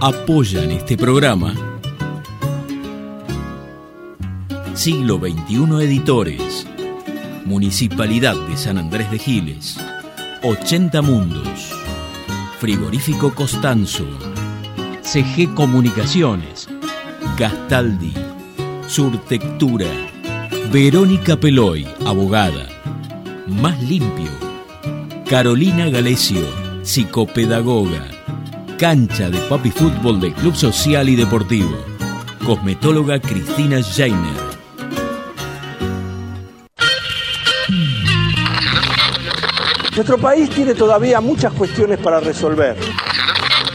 apoyan este programa. Siglo XXI Editores, Municipalidad de San Andrés de Giles, 80 Mundos, Frigorífico Costanzo, CG Comunicaciones, Gastaldi, Surtectura, Verónica Peloy, abogada, Más Limpio, Carolina Galesio, psicopedagoga, cancha de papi fútbol del Club Social y Deportivo, cosmetóloga Cristina Jainer. Nuestro país tiene todavía muchas cuestiones para resolver.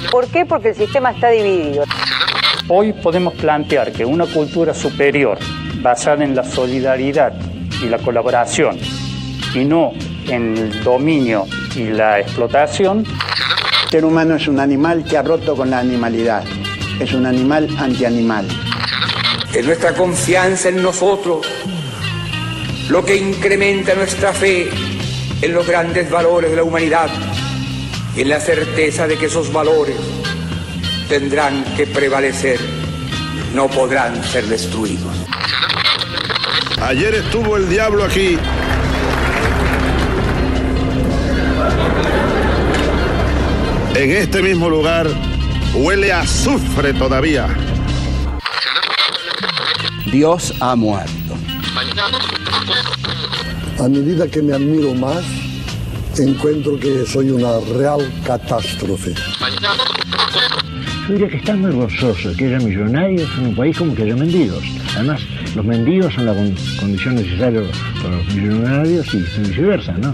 ¿Por qué? Porque el sistema está dividido. Hoy podemos plantear que una cultura superior, basada en la solidaridad y la colaboración, y no en el dominio y la explotación, el ser humano es un animal que ha roto con la animalidad. Es un animal antianimal. Es nuestra confianza en nosotros lo que incrementa nuestra fe en los grandes valores de la humanidad y en la certeza de que esos valores tendrán que prevalecer, no podrán ser destruidos. Ayer estuvo el diablo aquí. En este mismo lugar huele a azufre todavía. Dios ha muerto. A medida que me admiro más, encuentro que soy una real catástrofe. Yo diría que están muy gozoso que haya millonarios en un país como que haya mendigos. Además, los mendigos son la condición necesaria para los millonarios y viceversa, ¿no?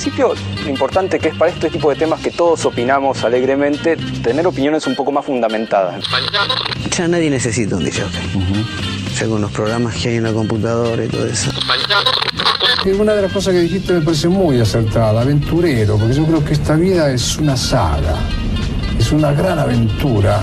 En principio, lo importante que es para este tipo de temas que todos opinamos alegremente, tener opiniones un poco más fundamentadas. Ya nadie necesita un DJ. Ya con los programas que hay en la computadora y todo eso. Y una de las cosas que dijiste me parece muy acertada, aventurero, porque yo creo que esta vida es una saga, es una gran aventura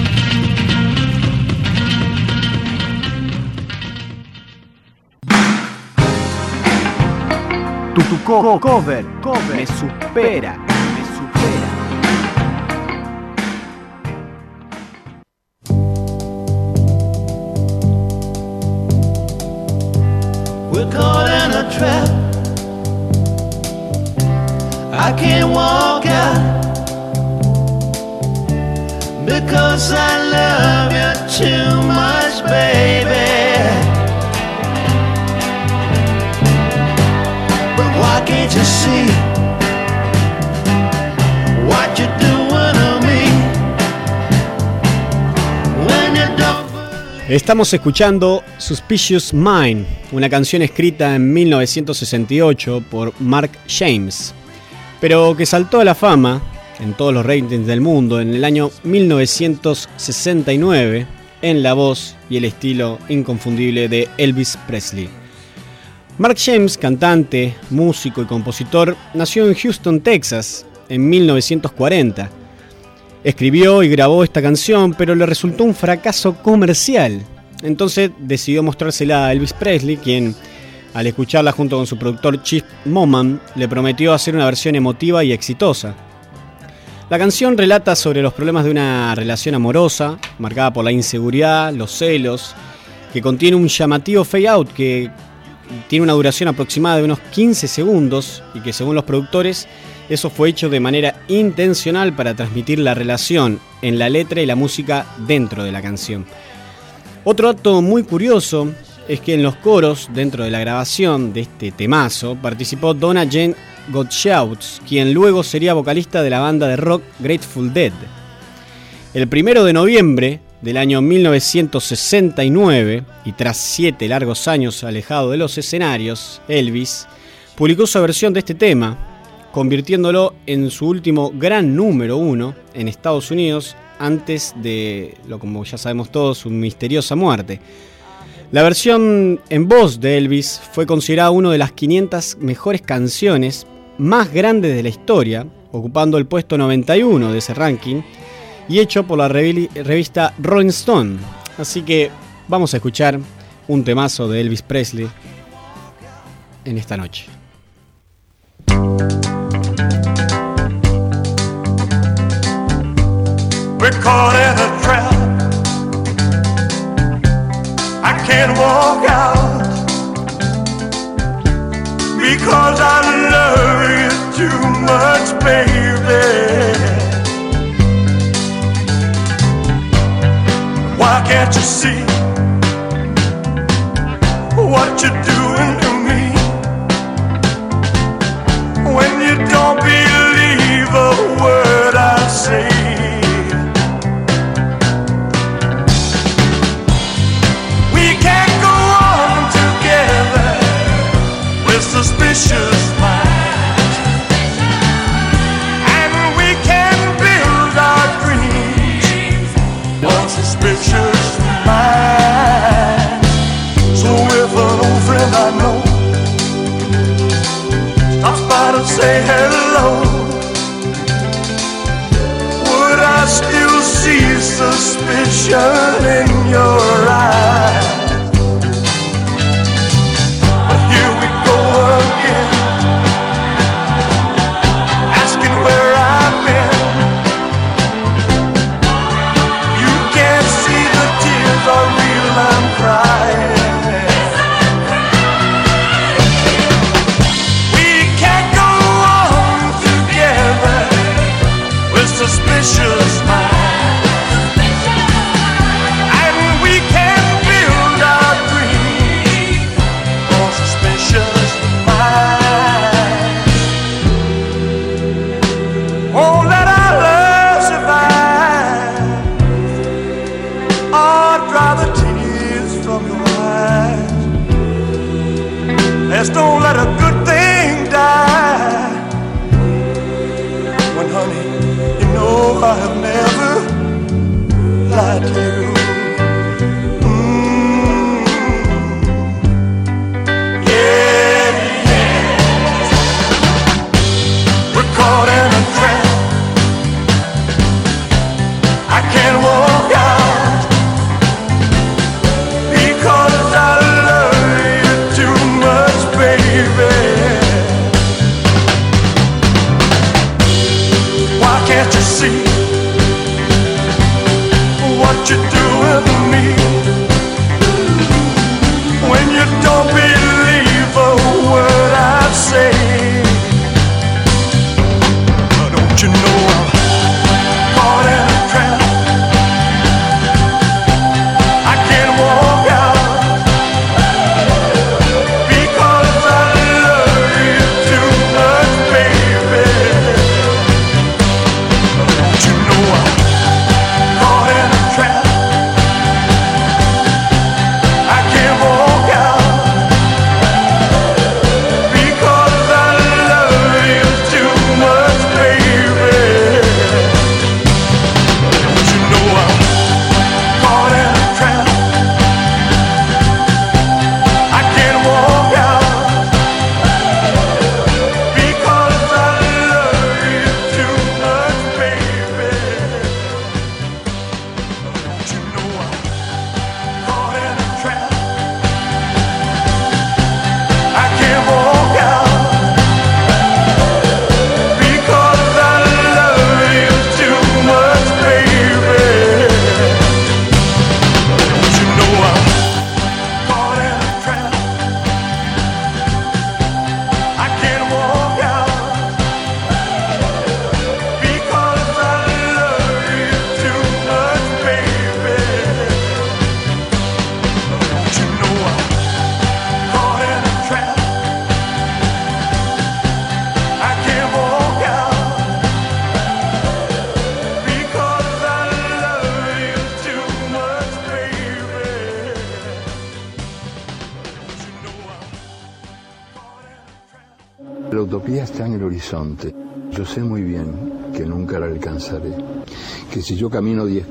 Tu, tu co cover, cover me supera, me supera. We're caught in a trap. I can't walk out because I love you too much, baby. Estamos escuchando Suspicious Mind, una canción escrita en 1968 por Mark James, pero que saltó a la fama en todos los ratings del mundo en el año 1969 en la voz y el estilo inconfundible de Elvis Presley. Mark James, cantante, músico y compositor, nació en Houston, Texas, en 1940. Escribió y grabó esta canción, pero le resultó un fracaso comercial. Entonces decidió mostrársela a Elvis Presley, quien, al escucharla junto con su productor Chip Moman, le prometió hacer una versión emotiva y exitosa. La canción relata sobre los problemas de una relación amorosa, marcada por la inseguridad, los celos, que contiene un llamativo fade out que tiene una duración aproximada de unos 15 segundos y que según los productores eso fue hecho de manera intencional para transmitir la relación en la letra y la música dentro de la canción. Otro dato muy curioso es que en los coros dentro de la grabación de este temazo participó Donna Jane Gottschalk, quien luego sería vocalista de la banda de rock Grateful Dead. El primero de noviembre del año 1969, y tras siete largos años alejado de los escenarios, Elvis publicó su versión de este tema, convirtiéndolo en su último gran número uno en Estados Unidos antes de, lo como ya sabemos todos, su misteriosa muerte. La versión en voz de Elvis fue considerada una de las 500 mejores canciones más grandes de la historia, ocupando el puesto 91 de ese ranking y hecho por la revista Rolling Stone. Así que vamos a escuchar un temazo de Elvis Presley en esta noche. can't walk out I. Why can't you see what you're doing to me when you don't believe a word I say? We can't go on together. We're suspicious Stir Yo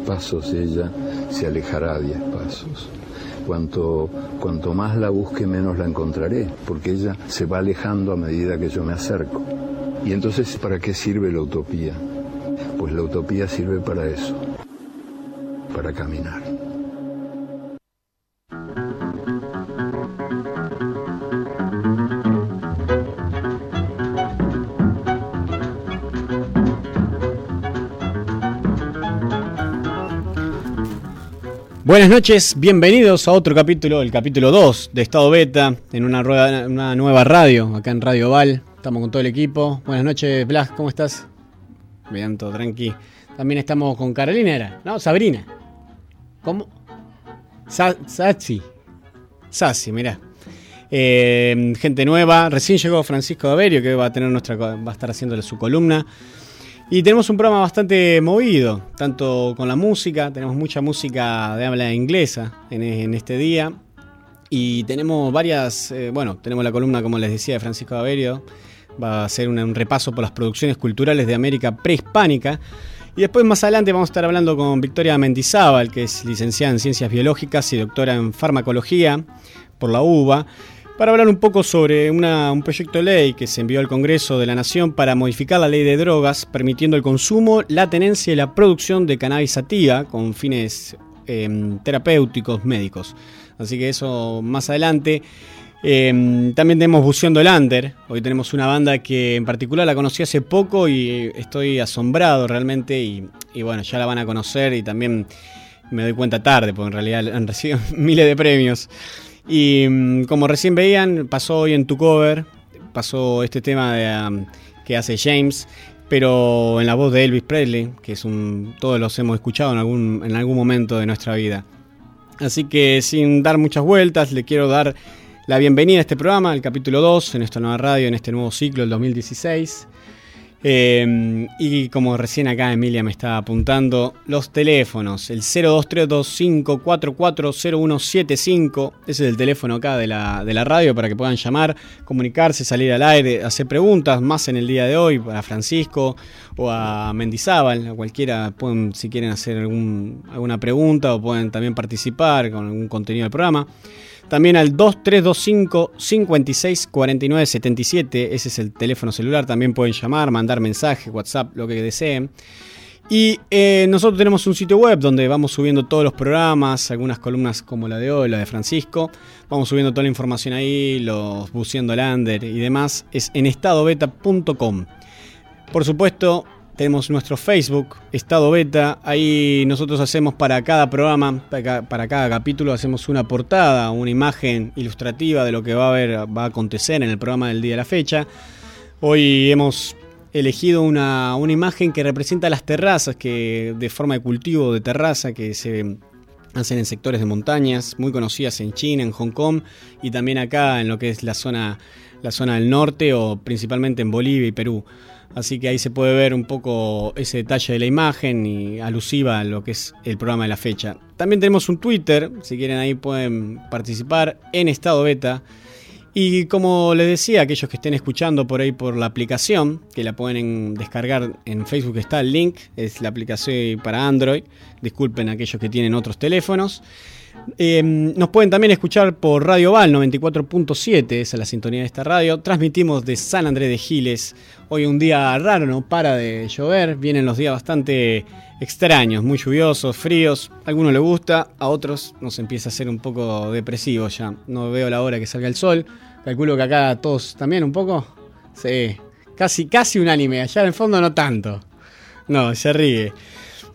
pasos ella se alejará diez pasos, cuanto, cuanto más la busque, menos la encontraré, porque ella se va alejando a medida que yo me acerco. Y entonces, ¿para qué sirve la utopía? Pues la utopía sirve para eso, para caminar. Buenas noches, bienvenidos a otro capítulo, el capítulo 2 de Estado Beta, en una, rueda- una nueva radio, acá en Radio Val. Estamos con todo el equipo. Buenas noches, Blas, ¿cómo estás? Bien, todo tranqui. También estamos con Carolina, ¿era? ¿No? Sabrina. ¿Cómo? Sa Sachi. Sachi, mirá. Eh, gente nueva. Recién llegó Francisco Daverio, que va a tener nuestra va a estar haciéndole su columna. Y tenemos un programa bastante movido, tanto con la música, tenemos mucha música de habla inglesa en, este día. Y tenemos varias, eh, bueno, tenemos la columna, como les decía, de Francisco Daverio. Va a ser un, un repaso por las producciones culturales de América prehispánica. Y después más adelante vamos a estar hablando con Victoria Mendizábal, que es licenciada en Ciencias Biológicas y doctora en Farmacología por la UBA, para hablar un poco sobre un proyecto de ley que se envió al Congreso de la Nación para modificar la ley de drogas, permitiendo el consumo, la tenencia y la producción de cannabis sativa con fines em, terapéuticos médicos. Así que eso más adelante. Em, también tenemos Buceando el Under. Hoy tenemos una banda que en particular la conocí hace poco y estoy asombrado realmente. Y, y bueno, ya la van a conocer y también me doy cuenta tarde, porque en realidad han recibido miles de premios. Y mm, como recién veían, pasó hoy en tu cover, pasó este tema de, um, que hace James, pero en la voz de Elvis Presley, que es un, todos los hemos escuchado en algún, en algún momento de nuestra vida. Así que sin dar muchas vueltas, le quiero dar la bienvenida a este programa, el capítulo 2, en esta nueva radio, en este nuevo ciclo, el 2016. Eh, y como recién acá Emilia me está apuntando, los teléfonos, el 023254400175, ese es el teléfono acá de la, de la radio para que puedan llamar, comunicarse, salir al aire, hacer preguntas, más en el día de hoy, para Francisco o a Mendizábal, a cualquiera, pueden, si quieren hacer algún, alguna pregunta o pueden también participar con algún contenido del programa. También al 2325 56 49 77, ese es el teléfono celular, también pueden llamar, mandar mensaje, WhatsApp, lo que deseen. Y eh, nosotros tenemos un sitio web donde vamos subiendo todos los programas, algunas columnas como la de hoy, la de Francisco. Vamos subiendo toda la información ahí, los buceando Lander y demás. Es en estadobeta.com. Por supuesto, tenemos nuestro Facebook, Estado Beta. Ahí nosotros hacemos para cada programa, para ca- para cada capítulo, hacemos una portada, una imagen ilustrativa de lo que va a, haber, va a acontecer en el programa del día de la fecha. Hoy hemos elegido una, una imagen que representa las terrazas, que de forma de cultivo de terraza, que se hacen en sectores de montañas, muy conocidas en China, en Hong Kong y también acá en lo que es la zona, la zona del norte o principalmente en Bolivia y Perú. Así que ahí se puede ver un poco ese detalle de la imagen y alusiva a lo que es el programa de la fecha. También tenemos un Twitter, si quieren ahí pueden participar en estado beta. Y como les decía, aquellos que estén escuchando por ahí por la aplicación, que la pueden descargar en Facebook está el link, es la aplicación para Android, disculpen aquellos que tienen otros teléfonos. Eh, nos pueden también escuchar por Radio Val 94.7, esa es la sintonía de esta radio. Transmitimos de San Andrés de Giles. Hoy un día raro, no para de llover. Vienen los días bastante extraños, muy lluviosos, fríos. A algunos les gusta, a otros nos empieza a ser un poco depresivo ya. No veo la hora que salga el sol. Calculo que acá todos también un poco. Sí, casi, casi unánime. Allá en el fondo no tanto. No, se ríe.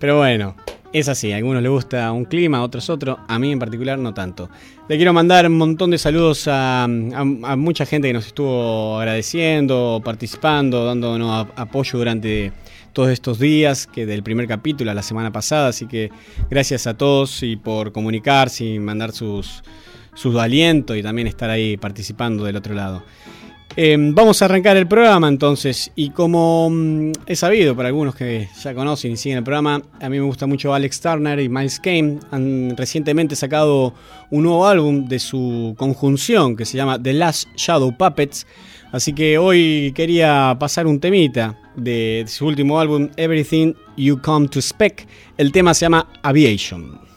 Pero bueno, es así, a algunos les gusta un clima, a otros otro, a mí en particular no tanto. Le quiero mandar un montón de saludos a, a- a mucha gente que nos estuvo agradeciendo, participando, dándonos a- apoyo durante todos estos días, que del primer capítulo a la semana pasada, así que gracias a todos y por comunicarse y mandar sus, sus alientos y también estar ahí participando del otro lado. Eh, vamos a arrancar el programa entonces y como mm, he sabido para algunos que ya conocen y siguen el programa, a mí me gusta mucho Alex Turner y Miles Kane. Han recientemente sacado un nuevo álbum de su conjunción que se llama The Last Shadow Puppets. Así que hoy quería pasar un temita de su último álbum Everything You Come to Expect. El tema se llama Aviation.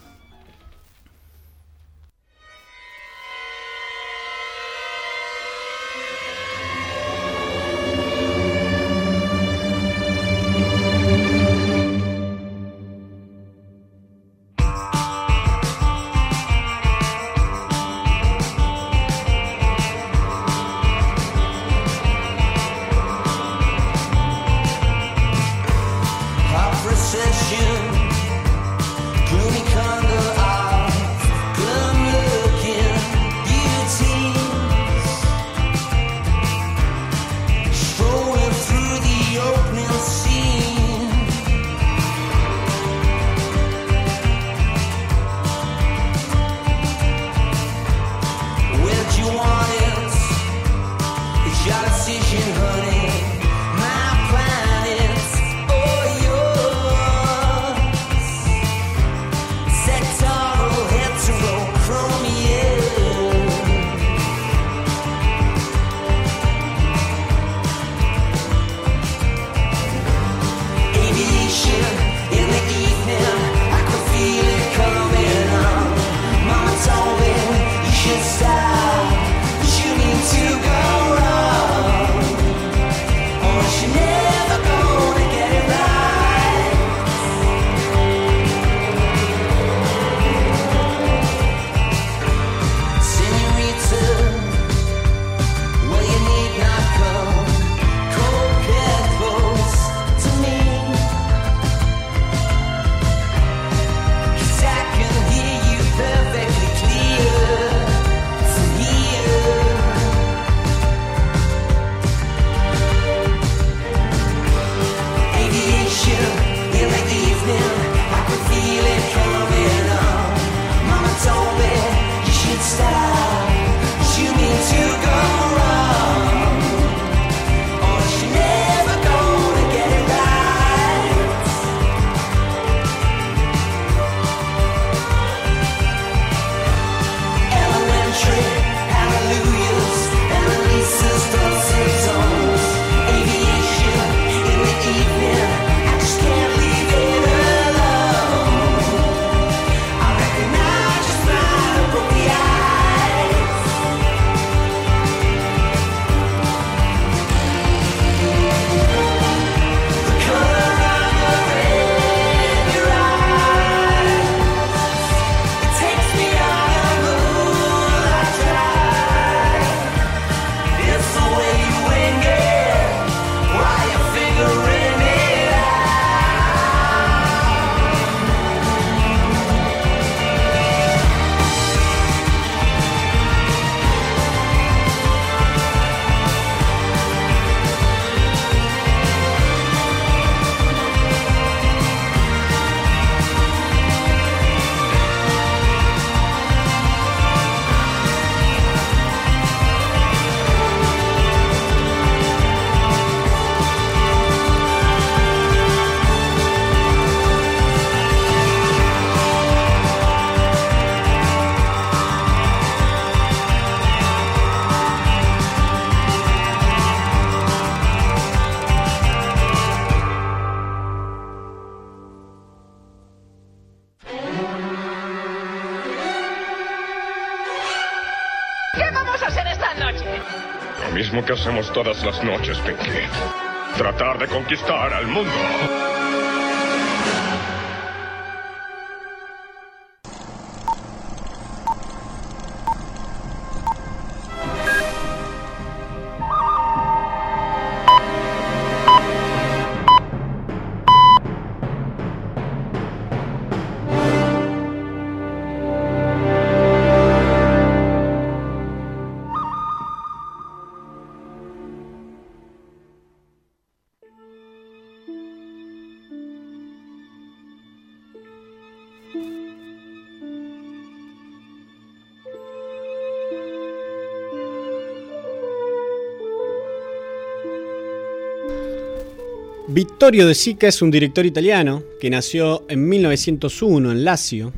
Mismo que hacemos todas las noches, Pinky. Tratar de conquistar al mundo. Vittorio De Sica es un director italiano que nació en 1901 en Lazio.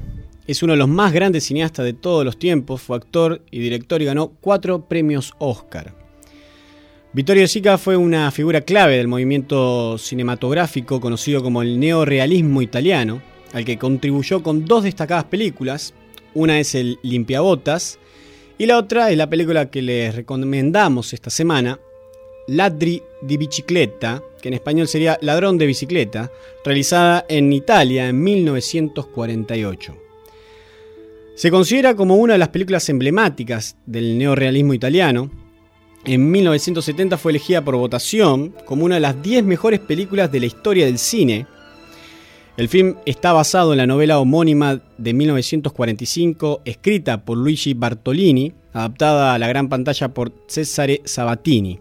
Es uno de los más grandes cineastas de todos los tiempos, fue actor y director y ganó cuatro premios Oscar. Vittorio De Sica fue una figura clave del movimiento cinematográfico conocido como el neorealismo italiano, al que contribuyó con dos destacadas películas. Una es el Limpiabotas y la otra es la película que les recomendamos esta semana, Ladri di Bicicletta, que en español sería Ladrón de Bicicleta, realizada en Italia en 1948. Se considera como una de las películas emblemáticas del neorealismo italiano. En 1970 fue elegida por votación como una de las 10 mejores películas de la historia del cine. El film está basado en la novela homónima de 1945, escrita por Luigi Bartolini, adaptada a la gran pantalla por Cesare Sabatini.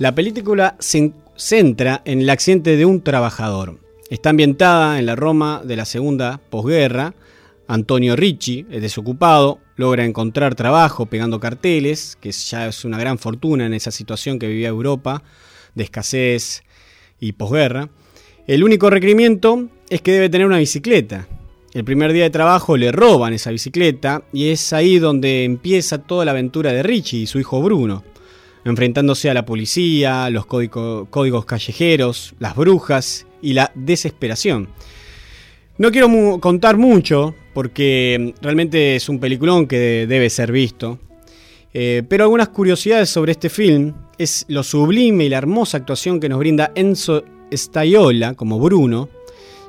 La película se centra en el accidente de un trabajador. Está ambientada en la Roma de la segunda posguerra. Antonio Ricci es desocupado, logra encontrar trabajo pegando carteles, que ya es una gran fortuna en esa situación que vivía Europa, de escasez y posguerra. El único requerimiento es que debe tener una bicicleta. El primer día de trabajo le roban esa bicicleta y es ahí donde empieza toda la aventura de Ricci y su hijo Bruno enfrentándose a la policía, los códigos callejeros, las brujas y la desesperación. No quiero contar mucho porque realmente es un peliculón que debe ser visto, eh, pero algunas curiosidades sobre este film es lo sublime y la hermosa actuación que nos brinda Enzo Staiola como Bruno.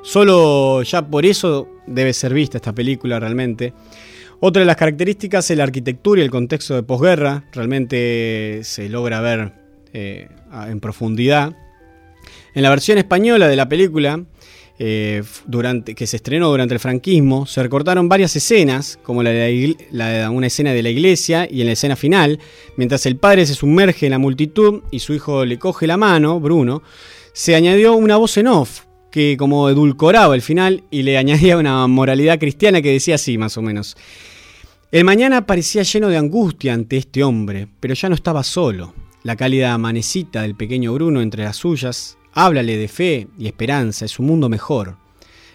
Solo ya por eso debe ser vista esta película realmente. Otra de las características es la arquitectura y el contexto de posguerra. Realmente se logra ver eh, en profundidad. En la versión española de la película, eh, durante, que se estrenó durante el franquismo, se recortaron varias escenas, como la de, una escena de la iglesia y en la escena final, mientras el padre se sumerge en la multitud y su hijo le coge la mano, Bruno, se añadió una voz en off que como edulcoraba el final y le añadía una moralidad cristiana que decía así más o menos. El mañana parecía lleno de angustia ante este hombre, pero ya no estaba solo. La cálida manecita del pequeño Bruno entre las suyas, háblale de fe y esperanza, es un mundo mejor.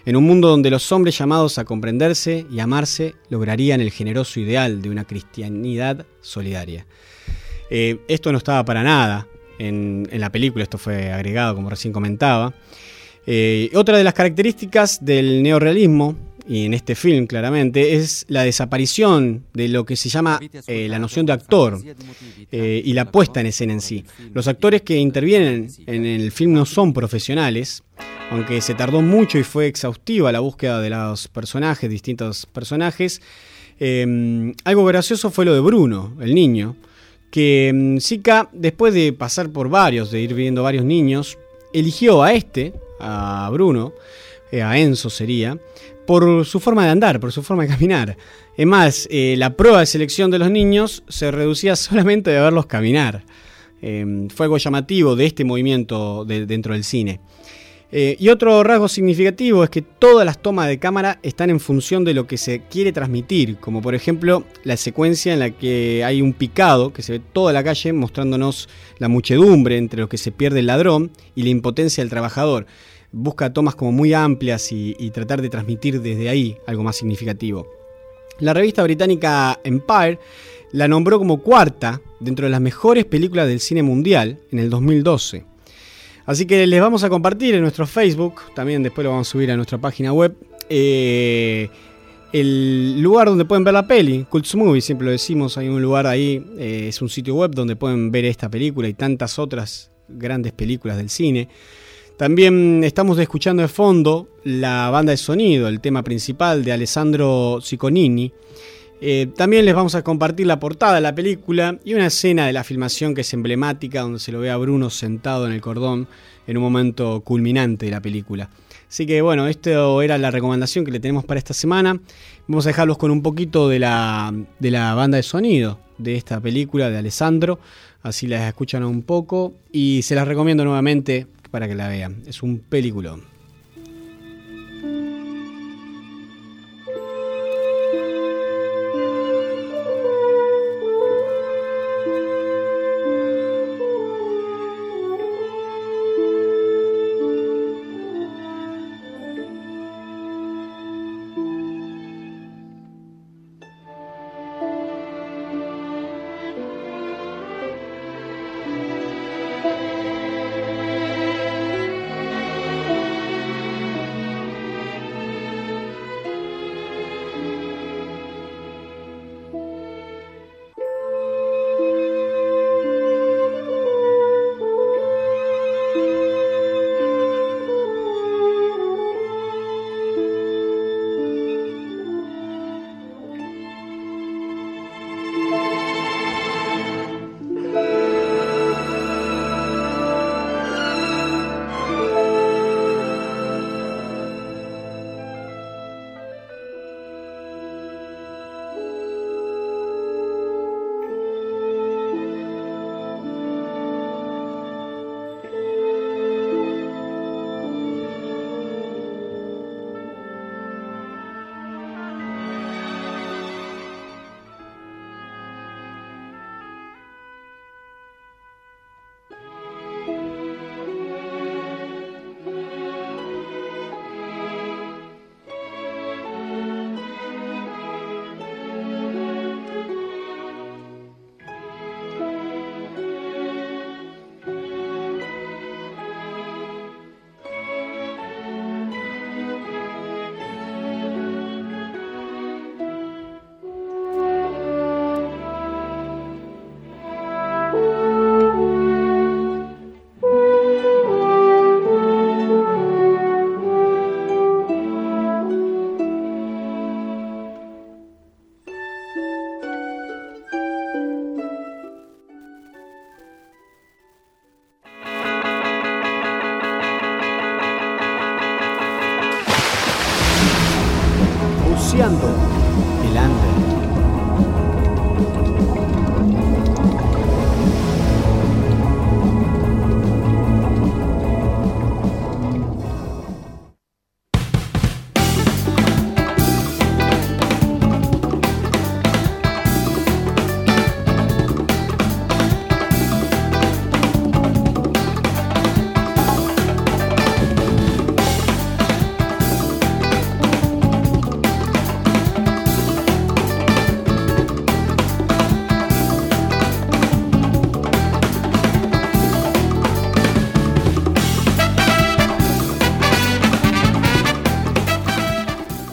En un mundo donde los hombres llamados a comprenderse y amarse lograrían el generoso ideal de una cristianidad solidaria. Eh, esto no estaba para nada en, la película, esto fue agregado como recién comentaba. Eh, otra de las características del neorealismo, y en este film claramente, es la desaparición de lo que se llama eh, la noción de actor eh, y la puesta en escena en sí. Los actores que intervienen en el film no son profesionales, aunque se tardó mucho y fue exhaustiva la búsqueda de los personajes, distintos personajes. algo gracioso fue lo de Bruno, el niño, que Zika, después de pasar por varios, de ir viendo varios niños, eligió a este, a Bruno, eh, a Enzo sería, por su forma de andar, por su forma de caminar. Es más, eh, la prueba de selección de los niños se reducía solamente de verlos caminar. Eh, fue algo llamativo de este movimiento dentro del cine. y otro rasgo significativo es que todas las tomas de cámara están en función de lo que se quiere transmitir, como por ejemplo la secuencia en la que hay un picado que se ve toda la calle mostrándonos la muchedumbre entre lo que se pierde el ladrón y la impotencia del trabajador busca tomas como muy amplias y, tratar de transmitir desde ahí algo más significativo. La revista británica Empire la nombró como cuarta dentro de las mejores películas del cine mundial en el 2012. Así que les vamos a compartir en nuestro Facebook, también después lo vamos a subir a nuestra página web, eh, el lugar donde pueden ver la peli, Cults Movie, siempre lo decimos, hay un lugar ahí, eh, es un sitio web donde pueden ver esta película y tantas otras grandes películas del cine. También estamos escuchando de fondo la banda de sonido, el tema principal de Alessandro Cicconini. Eh, también les vamos a compartir la portada de la película y una escena de la filmación que es emblemática, donde se lo ve a Bruno sentado en el cordón en un momento culminante de la película. Así que bueno, esto era la recomendación que le tenemos para esta semana. Vamos a dejarlos con un poquito de la, de la banda de sonido de esta película de Alessandro. Así las escuchan un poco y se las recomiendo nuevamente para que la vean. Es un peliculón.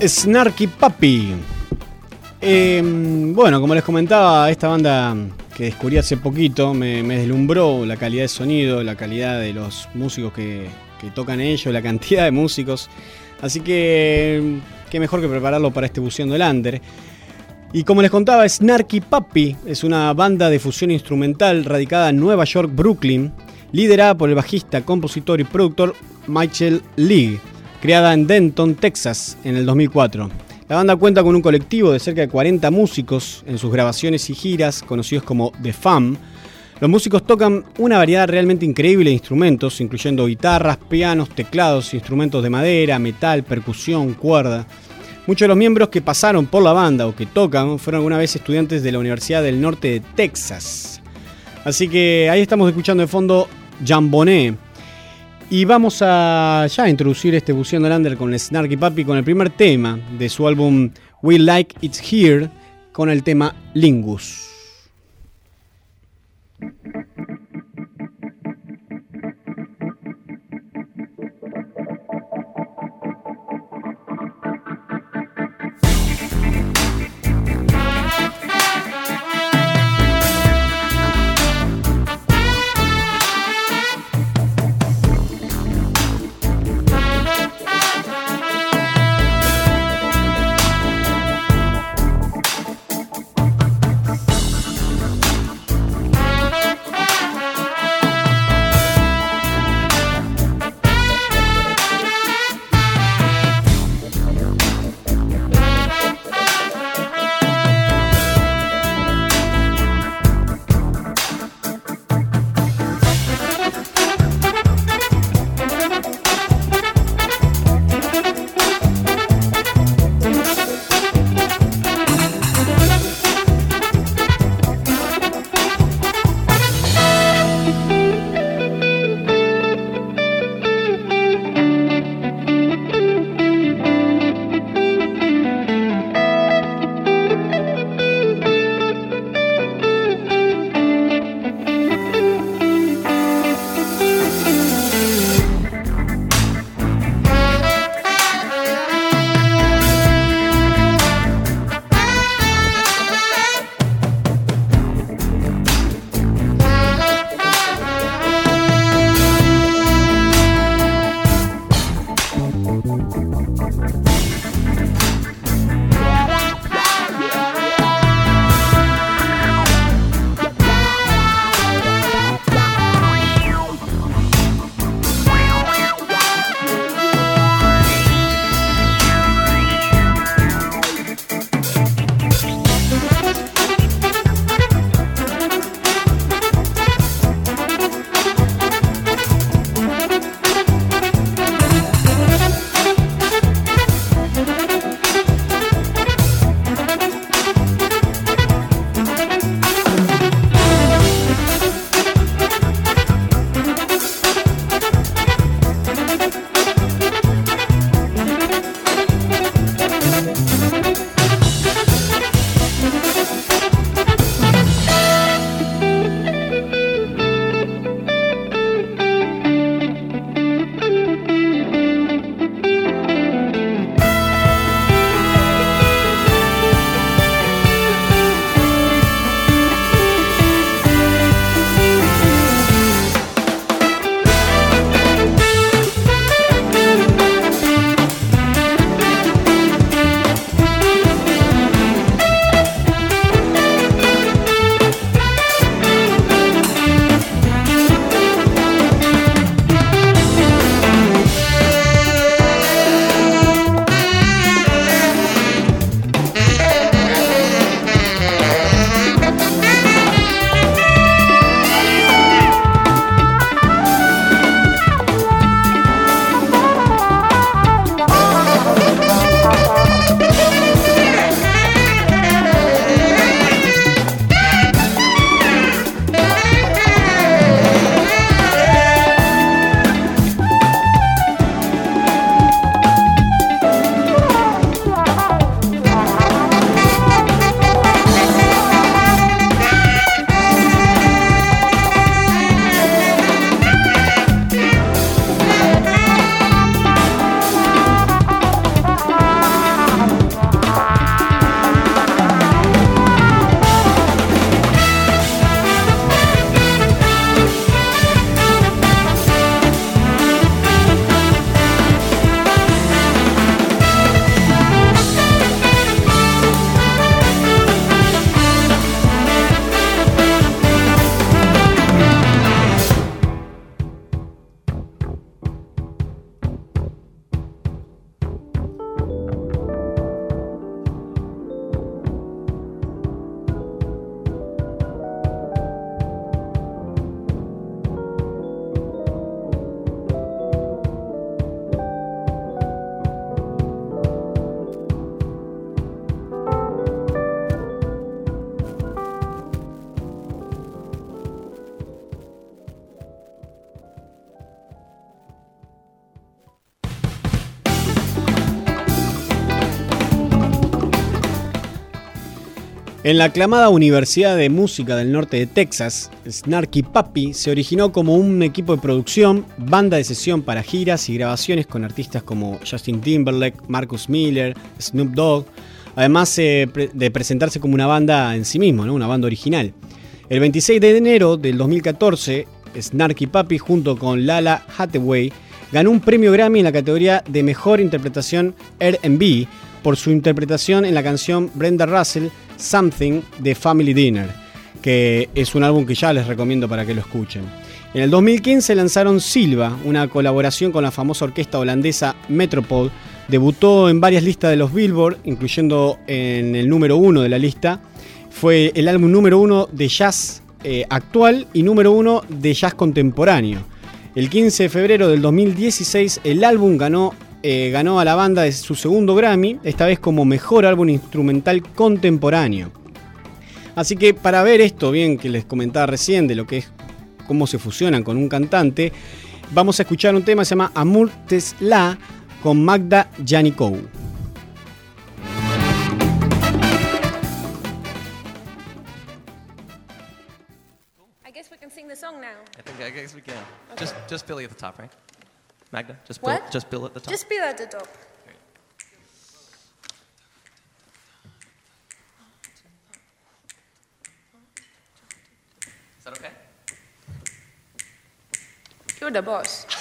Snarky Puppy. Eh, bueno, como les comentaba, esta banda que descubrí hace poquito me, deslumbró la calidad de sonido, la calidad de los músicos que, tocan ellos, la cantidad de músicos. Así que, qué mejor que prepararlo para este Buceando el Under. Y como les contaba, Snarky Puppy es una banda de fusión instrumental radicada en Nueva York, Brooklyn, liderada por el bajista, compositor y productor Michael Lee, creada en Denton, Texas, en el 2004. La banda cuenta con un colectivo de cerca de 40 músicos en sus grabaciones y giras, conocidos como The Fam. Los músicos tocan una variedad realmente increíble de instrumentos, incluyendo guitarras, pianos, teclados, instrumentos de madera, metal, percusión, cuerda. Muchos de los miembros que pasaron por la banda o que tocan fueron alguna vez estudiantes de la Universidad del Norte de Texas. Así que ahí estamos escuchando de fondo Jamboné. Y vamos a ya introducir este Buceando Lander con el Snarky Papi con el primer tema de su álbum We Like It's Here con el tema Lingus. En la aclamada Universidad de Música del Norte de Texas, Snarky Puppy se originó como un equipo de producción, banda de sesión para giras y grabaciones con artistas como Justin Timberlake, Marcus Miller, Snoop Dogg, además eh, de presentarse como una banda en sí mismo, ¿no? una banda original. El 26 de enero del 2014, Snarky Puppy junto con Lala Hathaway ganó un premio Grammy en la categoría de Mejor Interpretación R&B por su interpretación en la canción Brenda Russell Something de Family Dinner, que es un álbum que ya les recomiendo para que lo escuchen. En el 2015 lanzaron Silva, una colaboración con la famosa orquesta holandesa Metropole. Debutó en varias listas de los Billboard, incluyendo en el número uno de la lista. Fue el álbum número uno de jazz eh, actual y número uno de jazz contemporáneo. El 15 de febrero del 2016 el álbum ganó, eh, ganó a la banda de su segundo Grammy, esta vez como mejor álbum instrumental contemporáneo. Así que para ver esto bien que les comentaba recién de lo que es cómo se fusionan con un cantante, vamos a escuchar un tema que se llama Amour Tesla con Magda Janikou. I guess we can sing the song now. I think I guess we can. Just just Billy at the top, right? Magda, just What? Bill, just Bill at the top. Just Bill at the top. Is that okay? You're the boss.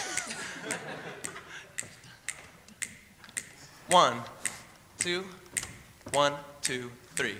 One, two, one, two, three.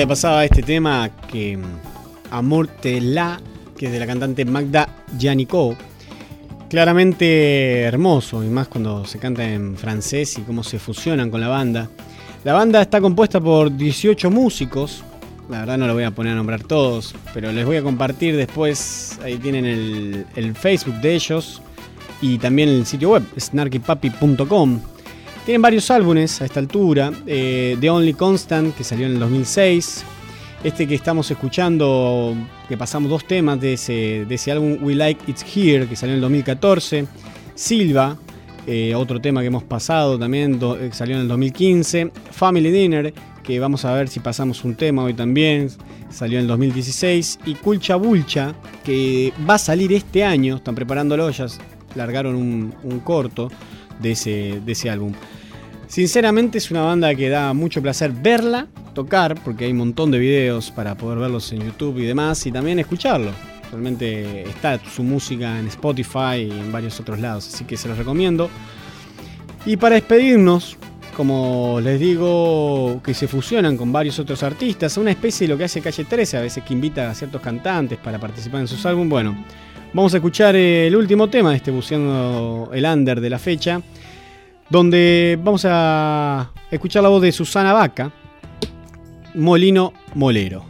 Había pasado este tema que mm, Amor te la, que es de la cantante Magda Yannico. Claramente hermoso, y más cuando se canta en francés y cómo se fusionan con la banda. La banda está compuesta por 18 músicos. La verdad no lo voy a poner a nombrar todos, pero les voy a compartir después. Ahí tienen el Facebook de ellos y también el sitio web, snarkypapi.com. Tienen varios álbumes a esta altura. eh, The Only Constant, que salió en el 2006. Este que estamos escuchando, que pasamos dos temas de ese, de ese álbum, We Like It's Here, que salió en el 2014. Silva, eh, otro tema que hemos pasado también, do- eh, salió en el 2015. Family Dinner, que vamos a ver si pasamos un tema hoy también, salió en el 2016. Y Culcha Bulcha, que va a salir este año, están preparándolo, ya largaron un, un corto de ese, de ese álbum. Sinceramente es una banda que da mucho placer verla, tocar, porque hay un montón de videos para poder verlos en YouTube y demás, y también escucharlo. Realmente está su música en Spotify y en varios otros lados, así que se los recomiendo. Y para despedirnos, como les digo, que se fusionan con varios otros artistas, una especie de lo que hace Calle 13, a veces que invita a ciertos cantantes para participar en sus álbumes. Bueno, vamos a escuchar eh, el último tema de este Buceando el Under de la fecha, donde vamos a escuchar la voz de Susana Vaca, Molino Molero.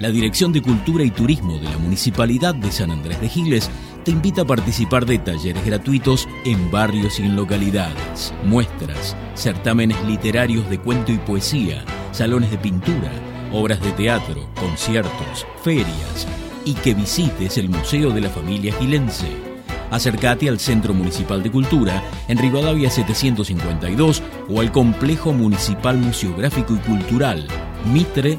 la Dirección de Cultura y Turismo de la Municipalidad de San Andrés de Giles te invita a participar de talleres gratuitos en barrios y en localidades, muestras, certámenes literarios de cuento y poesía, salones de pintura, obras de teatro, conciertos, ferias y que visites el Museo de la Familia Gilense. Acércate al Centro Municipal de Cultura en Rivadavia 752 o al Complejo Municipal Museográfico y Cultural Mitre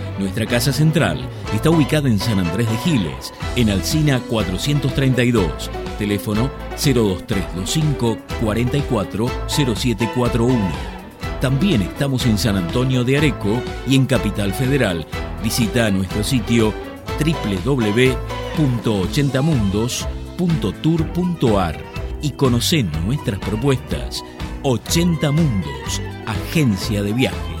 Nuestra casa central está ubicada en San Andrés de Giles, en Alcina 432, teléfono 02325 440741. También estamos en San Antonio de Areco y en Capital Federal. Visita nuestro sitio www.80mundos.tour.ar y conoce nuestras propuestas. 80 Mundos, agencia de viajes.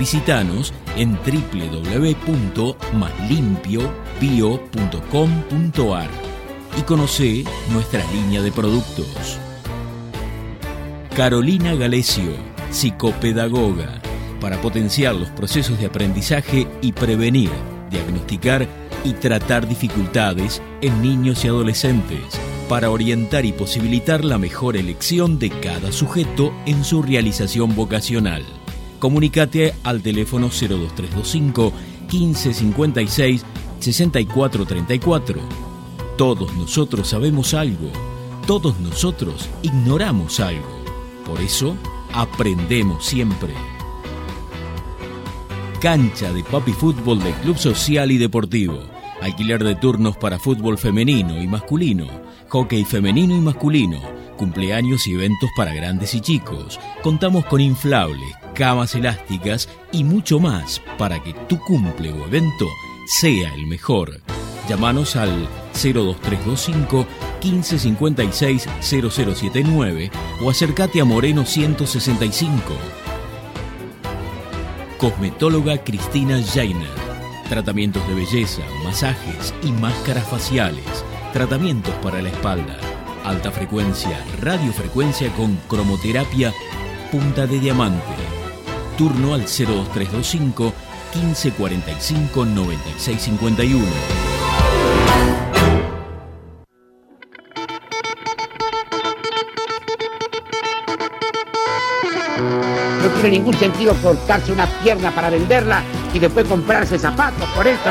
Visítanos en www.maslimpiobio.com.ar y conoce nuestra línea de productos. Carolina Galesio, psicopedagoga, para potenciar los procesos de aprendizaje y prevenir, diagnosticar y tratar dificultades en niños y adolescentes, para orientar y posibilitar la mejor elección de cada sujeto en su realización vocacional. Comunícate al teléfono 02325 1556 6434. Todos nosotros sabemos algo, todos nosotros ignoramos algo. Por eso, aprendemos siempre. Cancha de Papi Fútbol de Club Social y Deportivo. Alquiler de turnos para fútbol femenino y masculino, hockey femenino y masculino, cumpleaños y eventos para grandes y chicos. Contamos con inflables, camas elásticas y mucho más para que tu cumple o evento sea el mejor. Llámanos al 02325 1556 0079 o acércate a Moreno 165. Cosmetóloga Cristina Jainer. Tratamientos de belleza, masajes y máscaras faciales. Tratamientos para la espalda. Alta frecuencia, radiofrecuencia con cromoterapia punta de diamante. Turno al 02325 1545 9651. No tiene ningún sentido cortarse una pierna para venderla y después comprarse zapatos. Por eso,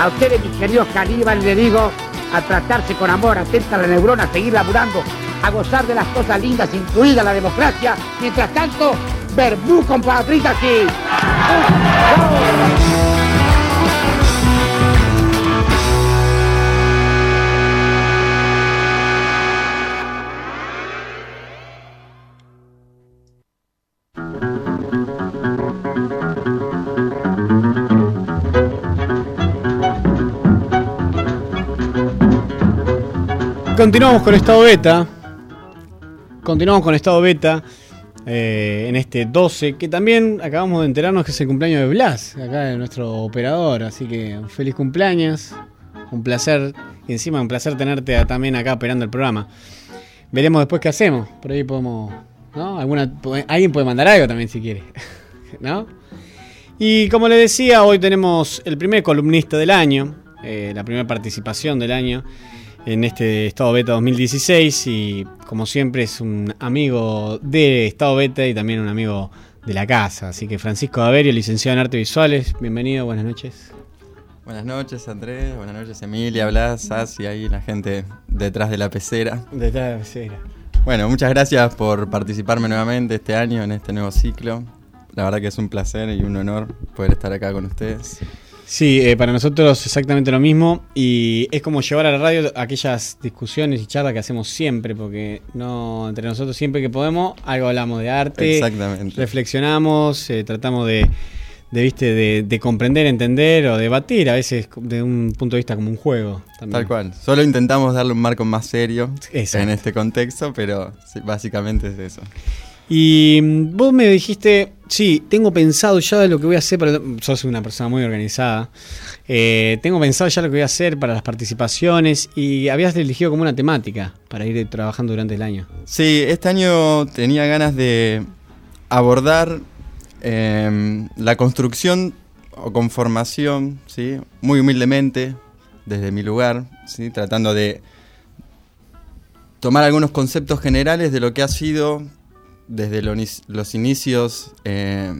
a ustedes, mis queridos caníbales, les digo, a tratarse con amor, atenta a la neurona, a seguir laburando, a gozar de las cosas lindas, incluida la democracia. Mientras tanto, verbú, compadrita, aquí. Continuamos con estado beta. Continuamos con estado beta eh, en este 12, que también acabamos de enterarnos que es el cumpleaños de Blas, acá de nuestro operador. Así que feliz cumpleaños. Un placer, y encima un placer tenerte también acá operando el programa. Veremos después qué hacemos. Por ahí podemos. ¿No? Alguien puede mandar algo también si quiere. ¿No? Y como les decía, hoy tenemos el primer columnista del año, eh, la primera participación del año en este Estado Beta 2016 y como siempre es un amigo de Estado Beta y también un amigo de la casa. Así que Francisco Averio, licenciado en Arte Visuales, bienvenido, buenas noches. Buenas noches Andrés, buenas noches Emilia, Blas, Sasi, ahí la gente detrás de la pecera. Detrás de la pecera. Bueno, muchas gracias por participarme nuevamente este año en este nuevo ciclo. La verdad que es un placer y un honor poder estar acá con ustedes. Sí, eh, para nosotros exactamente lo mismo y es como llevar a la radio aquellas discusiones y charlas que hacemos siempre, porque no entre nosotros siempre que podemos algo hablamos de arte, Exactamente. reflexionamos, eh, tratamos de, de, viste de, de comprender, entender o debatir a veces de un punto de vista como un juego. También. Tal cual. Solo intentamos darle un marco más serio Exacto. en este contexto, pero básicamente es eso. Y mm, vos me dijiste, sí, tengo pensado ya lo que voy a hacer, para, sos una persona muy organizada, Eh, tengo pensado ya lo que voy a hacer para las participaciones y habías elegido como una temática para ir trabajando durante el año. Sí, este año tenía ganas de abordar em, la construcción o con formación, ¿sí? muy humildemente, desde mi lugar, ¿sí? tratando de tomar algunos conceptos generales de lo que ha sido desde los inicios eh,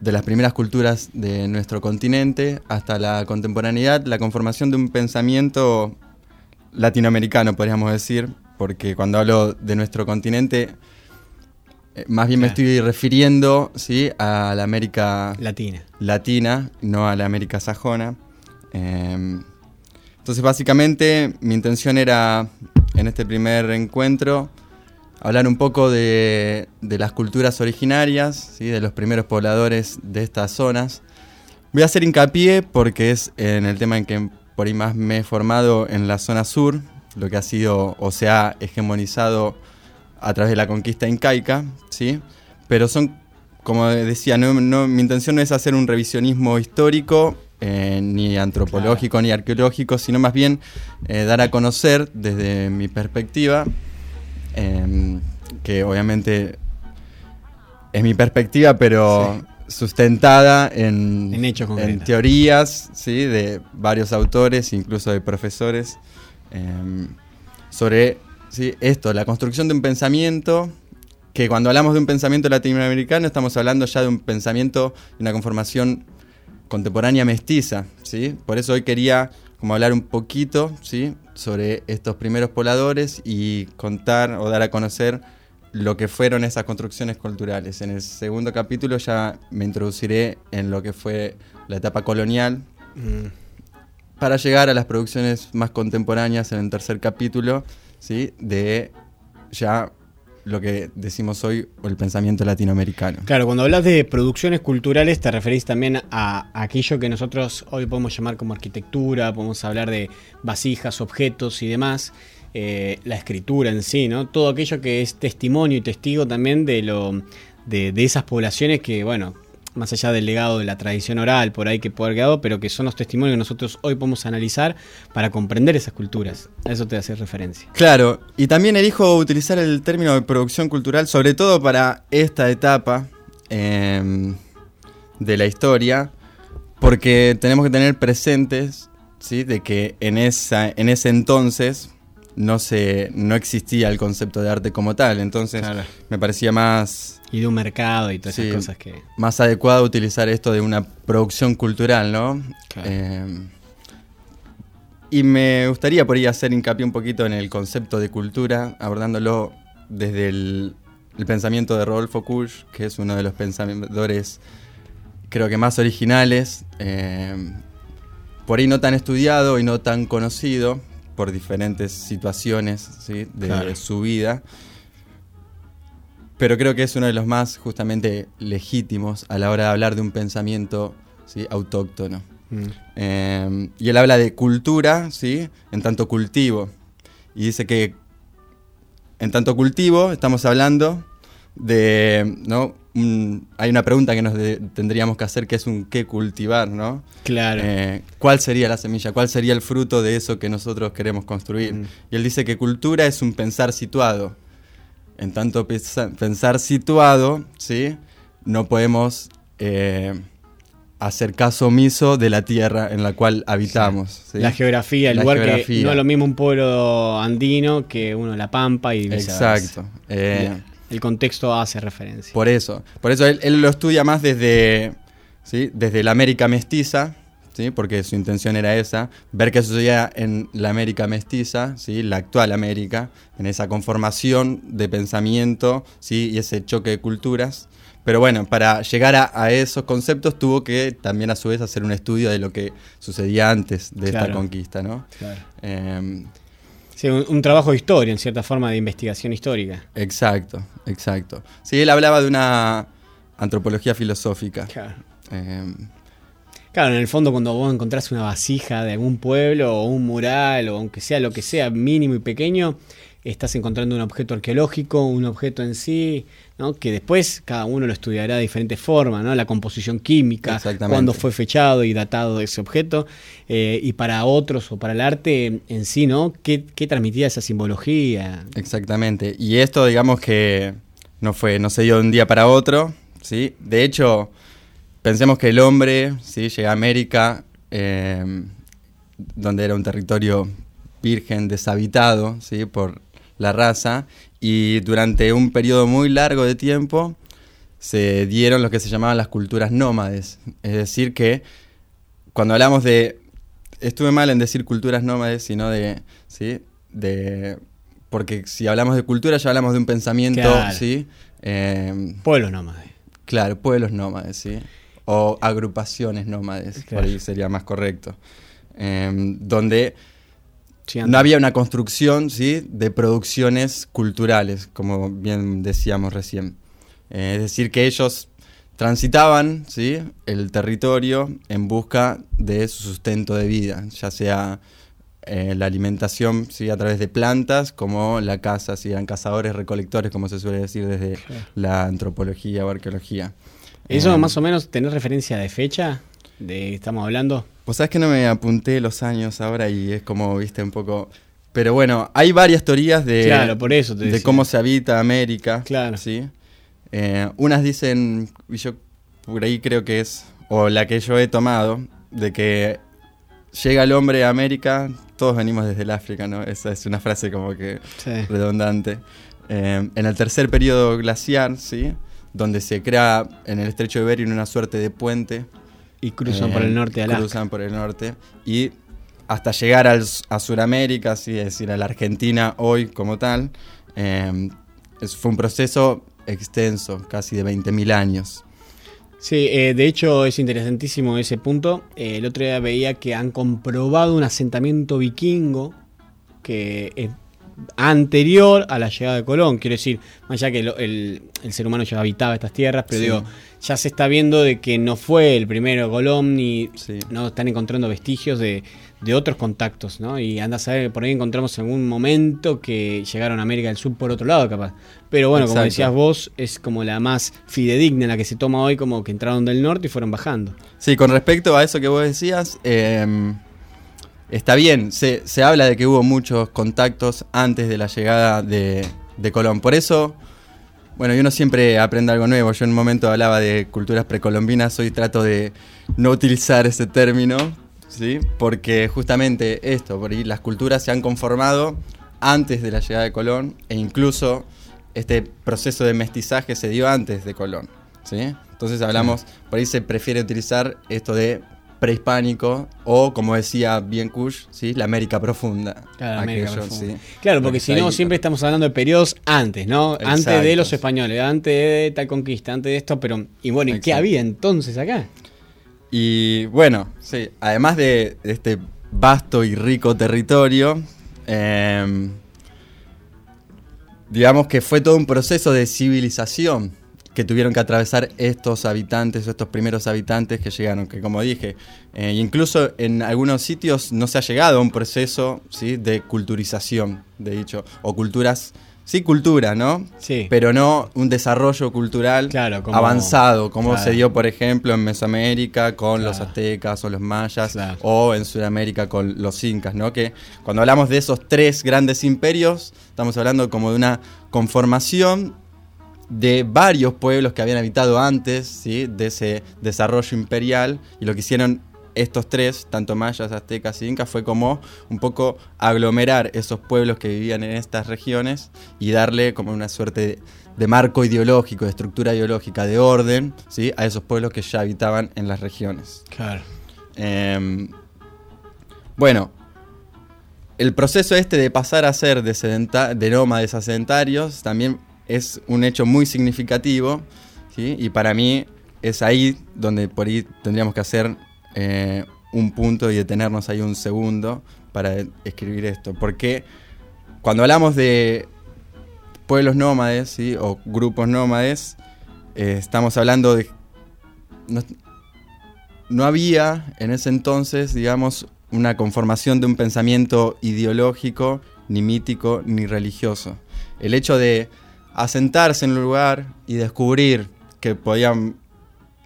de las primeras culturas de nuestro continente hasta la contemporaneidad, la conformación de un pensamiento latinoamericano, podríamos decir, porque cuando hablo de nuestro continente, eh, más bien me estoy refiriendo ¿sí? a la América Latina. latina, no a la América sajona. Eh, entonces, básicamente, mi intención era, en este primer encuentro, hablar un poco de, de las culturas originarias, ¿sí? de los primeros pobladores de estas zonas. Voy a hacer hincapié porque es en el tema en que por ahí más me he formado en la zona sur, lo que ha sido o se ha hegemonizado a través de la conquista incaica, ¿sí? Pero son, como decía, no, no- mi intención no es hacer un revisionismo histórico, eh, ni antropológico, ni arqueológico, sino más bien eh, dar a conocer desde mi perspectiva, em, que obviamente es mi perspectiva, pero sustentada en, En hechos en teorías ¿sí? de varios autores, incluso de profesores, em, sobre ¿sí? esto, la construcción de un pensamiento, que cuando hablamos de un pensamiento latinoamericano estamos hablando ya de un pensamiento, de una conformación contemporánea mestiza, ¿sí? Por eso hoy quería como hablar un poquito, ¿sí? Sobre estos primeros pobladores y contar o dar a conocer lo que fueron esas construcciones culturales. En el segundo capítulo ya me introduciré en lo que fue la etapa colonial, para llegar a las producciones más contemporáneas en el tercer capítulo, ¿sí? de ya lo que decimos hoy el pensamiento latinoamericano. Claro, cuando hablas de producciones culturales te referís también a aquello que nosotros hoy podemos llamar como arquitectura, podemos hablar de vasijas, objetos y demás, eh, la escritura en sí, ¿no? Todo aquello que es testimonio y testigo también de lo de esas poblaciones que, bueno, más allá del legado de la tradición oral por ahí que puede haber quedado, pero que son los testimonios que nosotros hoy podemos analizar para comprender esas culturas. A eso te hace referencia. Claro, y también elijo utilizar el término de producción cultural, sobre todo para esta etapa em, de la historia, porque tenemos que tener presentes ¿sí? de que en, esa, en ese entonces no, se, no existía el concepto de arte como tal, entonces Claro. me parecía más... Y de un mercado y todas Sí, esas cosas que... más adecuado utilizar esto de una producción cultural, ¿no? Claro. Eh, y me gustaría por ahí hacer hincapié un poquito en el concepto de cultura, abordándolo desde el, el pensamiento de Rodolfo Kusch, que es uno de los pensadores creo que más originales, eh, por ahí no tan estudiado y no tan conocido por diferentes situaciones ¿sí? de Claro. su vida pero creo que es uno de los más justamente legítimos a la hora de hablar de un pensamiento ¿sí? autóctono. Mm. Eh, y él habla de cultura, ¿sí? En tanto cultivo. Y dice que en tanto cultivo estamos hablando de, ¿no? Hay una pregunta que nos de- tendríamos que hacer que es un qué cultivar, ¿no? Claro. Eh, ¿Cuál sería la semilla? ¿Cuál sería el fruto de eso que nosotros queremos construir? Mm. Y él dice que cultura es un pensar situado. En tanto pensa- pensar situado, ¿sí? No podemos eh, hacer caso omiso de la tierra en la cual habitamos. ¿sí? La geografía, el La lugar que no es lo mismo un pueblo andino que uno la pampa y viceversa. Exacto. Eh, Bien. El contexto hace referencia. Por eso. Por eso él, él lo estudia más desde, ¿sí? desde la América mestiza, ¿sí? porque su intención era esa, ver qué sucedía en la América mestiza, ¿sí? la actual América, en esa conformación de pensamiento ¿sí? y ese choque de culturas. Pero bueno, para llegar a, a esos conceptos tuvo que también a su vez hacer un estudio de lo que sucedía antes de esta Claro. conquista, ¿no? Claro. Eh, Sí, un, un trabajo de historia, en cierta forma, de investigación histórica. Exacto, exacto. Sí, él hablaba de una antropología filosófica. Claro. Eh, Claro, en el fondo cuando vos encontrás una vasija de algún pueblo o un mural o aunque sea lo que sea mínimo y pequeño, estás encontrando un objeto arqueológico, un objeto en sí, ¿no? que después cada uno lo estudiará de diferentes formas, ¿no? la composición química, cuándo fue fechado y datado ese objeto, eh, y para otros o para el arte en sí, ¿no? ¿Qué, qué transmitía esa simbología? exactamente. Y esto, digamos que no fue, no se dio de un día para otro, ¿sí? De hecho, pensemos que el hombre ¿sí? llega a América, eh, donde era un territorio virgen, deshabitado ¿sí? por la raza, y durante un periodo muy largo de tiempo se dieron lo que se llamaban las culturas nómades. Es decir, que cuando hablamos de... Estuve mal en decir culturas nómades, sino de... ¿sí? de porque si hablamos de cultura ya hablamos de un pensamiento, Claro. ¿sí? Eh, Pueblos nómades. Claro, pueblos nómades, ¿sí? O agrupaciones nómades, por Claro. ahí sería más correcto. Eh, donde Sí, no había una construcción, ¿sí? De producciones culturales, como bien decíamos recién. Eh, es decir, que ellos transitaban, ¿sí? El territorio en busca de su sustento de vida, ya sea eh, la alimentación, ¿sí? A través de plantas, como la caza, ¿sí? Eran cazadores, recolectores, como se suele decir desde la antropología o arqueología. ¿Eso Eh, más o menos tenés referencia de fecha? ¿De estamos hablando? Pues sabes que no me apunté los años ahora y es como, viste, un poco... Pero bueno, hay varias teorías de, Claro, por eso te de decía. cómo se habita América. Claro. ¿sí? Eh, unas dicen, y yo por ahí creo que es, o la que yo he tomado, de que llega el hombre a América, todos venimos desde el África, ¿no? Esa es una frase como que Sí. redundante. Eh, en el tercer periodo glaciar, ¿sí? Donde se crea en el estrecho de Bering una suerte de puente. Y cruzan por el norte de Alaska. Cruzan por el norte. Y hasta llegar al, a Sudamérica, ¿sí? es decir, a la Argentina hoy como tal, eh, es- fue un proceso extenso, casi de 20.000 años. Sí, eh, de hecho es interesantísimo ese punto. Eh, el otro día veía que han comprobado un asentamiento vikingo que es anterior a la llegada de Colón. Quiero decir, más allá que el, el ser humano ya habitaba estas tierras, pero Sí. digo, ya se está viendo de que no fue el primero Colón ni no están encontrando vestigios de, de otros contactos, ¿no? Y anda a saber, por ahí encontramos en algún momento que llegaron a América del Sur por otro lado, capaz. Pero bueno, como decías vos, es como la más fidedigna, la que se toma hoy, como que entraron del norte y fueron bajando. Sí, con respecto a eso que vos decías, eh, está bien, se, se habla de que hubo muchos contactos antes de la llegada de, de Colón. Por eso, bueno, y uno siempre aprende algo nuevo. Yo en un momento hablaba de culturas precolombinas, hoy trato de no utilizar ese término, ¿sí? Porque justamente esto, por ahí las culturas se han conformado antes de la llegada de Colón e incluso este proceso de mestizaje se dio antes de Colón, ¿sí? Entonces hablamos, por ahí se prefiere utilizar esto de prehispánico o como decía bien Kush, ¿sí? la América profunda. Claro, América Aquello, profunda. sí. Claro, porque que si no, siempre estamos hablando de periodos antes, ¿no? Antes de los españoles, antes de tal conquista, antes de esto, pero. Y bueno, ¿y qué había entonces acá? Y bueno, sí, además de este vasto y rico territorio, eh, digamos que fue todo un proceso de civilización que tuvieron que atravesar estos habitantes, o estos primeros habitantes que llegaron, que como dije, eh, incluso en algunos sitios no se ha llegado a un proceso ¿sí? de culturización, de dicho, o culturas, sí cultura, ¿no? Sí. Pero no un desarrollo cultural como- avanzado, como claro. se dio, por ejemplo, en Mesoamérica con los Claro. aztecas o los mayas, o en Sudamérica con los incas, ¿no? Que cuando hablamos de esos tres grandes imperios, estamos hablando como de una conformación de varios pueblos que habían habitado antes, ¿sí? De ese desarrollo imperial, y lo que hicieron estos tres, tanto mayas, aztecas y incas, fue como un poco aglomerar esos pueblos que vivían en estas regiones y darle como una suerte de, de marco ideológico, de estructura ideológica, de orden, ¿sí? A esos pueblos que ya habitaban en las regiones. Claro. Em, bueno, el proceso este de pasar a ser de, sedenta- de nómades a sedentarios también es un hecho muy significativo. Y para mí es ahí donde por ahí tendríamos que hacer eh, un punto y detenernos ahí un segundo para escribir esto. Porque cuando hablamos de pueblos nómades. O grupos nómades, eh, estamos hablando de... no- no había en ese entonces, digamos, una conformación de un pensamiento ideológico, ni mítico, ni religioso. El hecho de asentarse en un lugar y descubrir que podían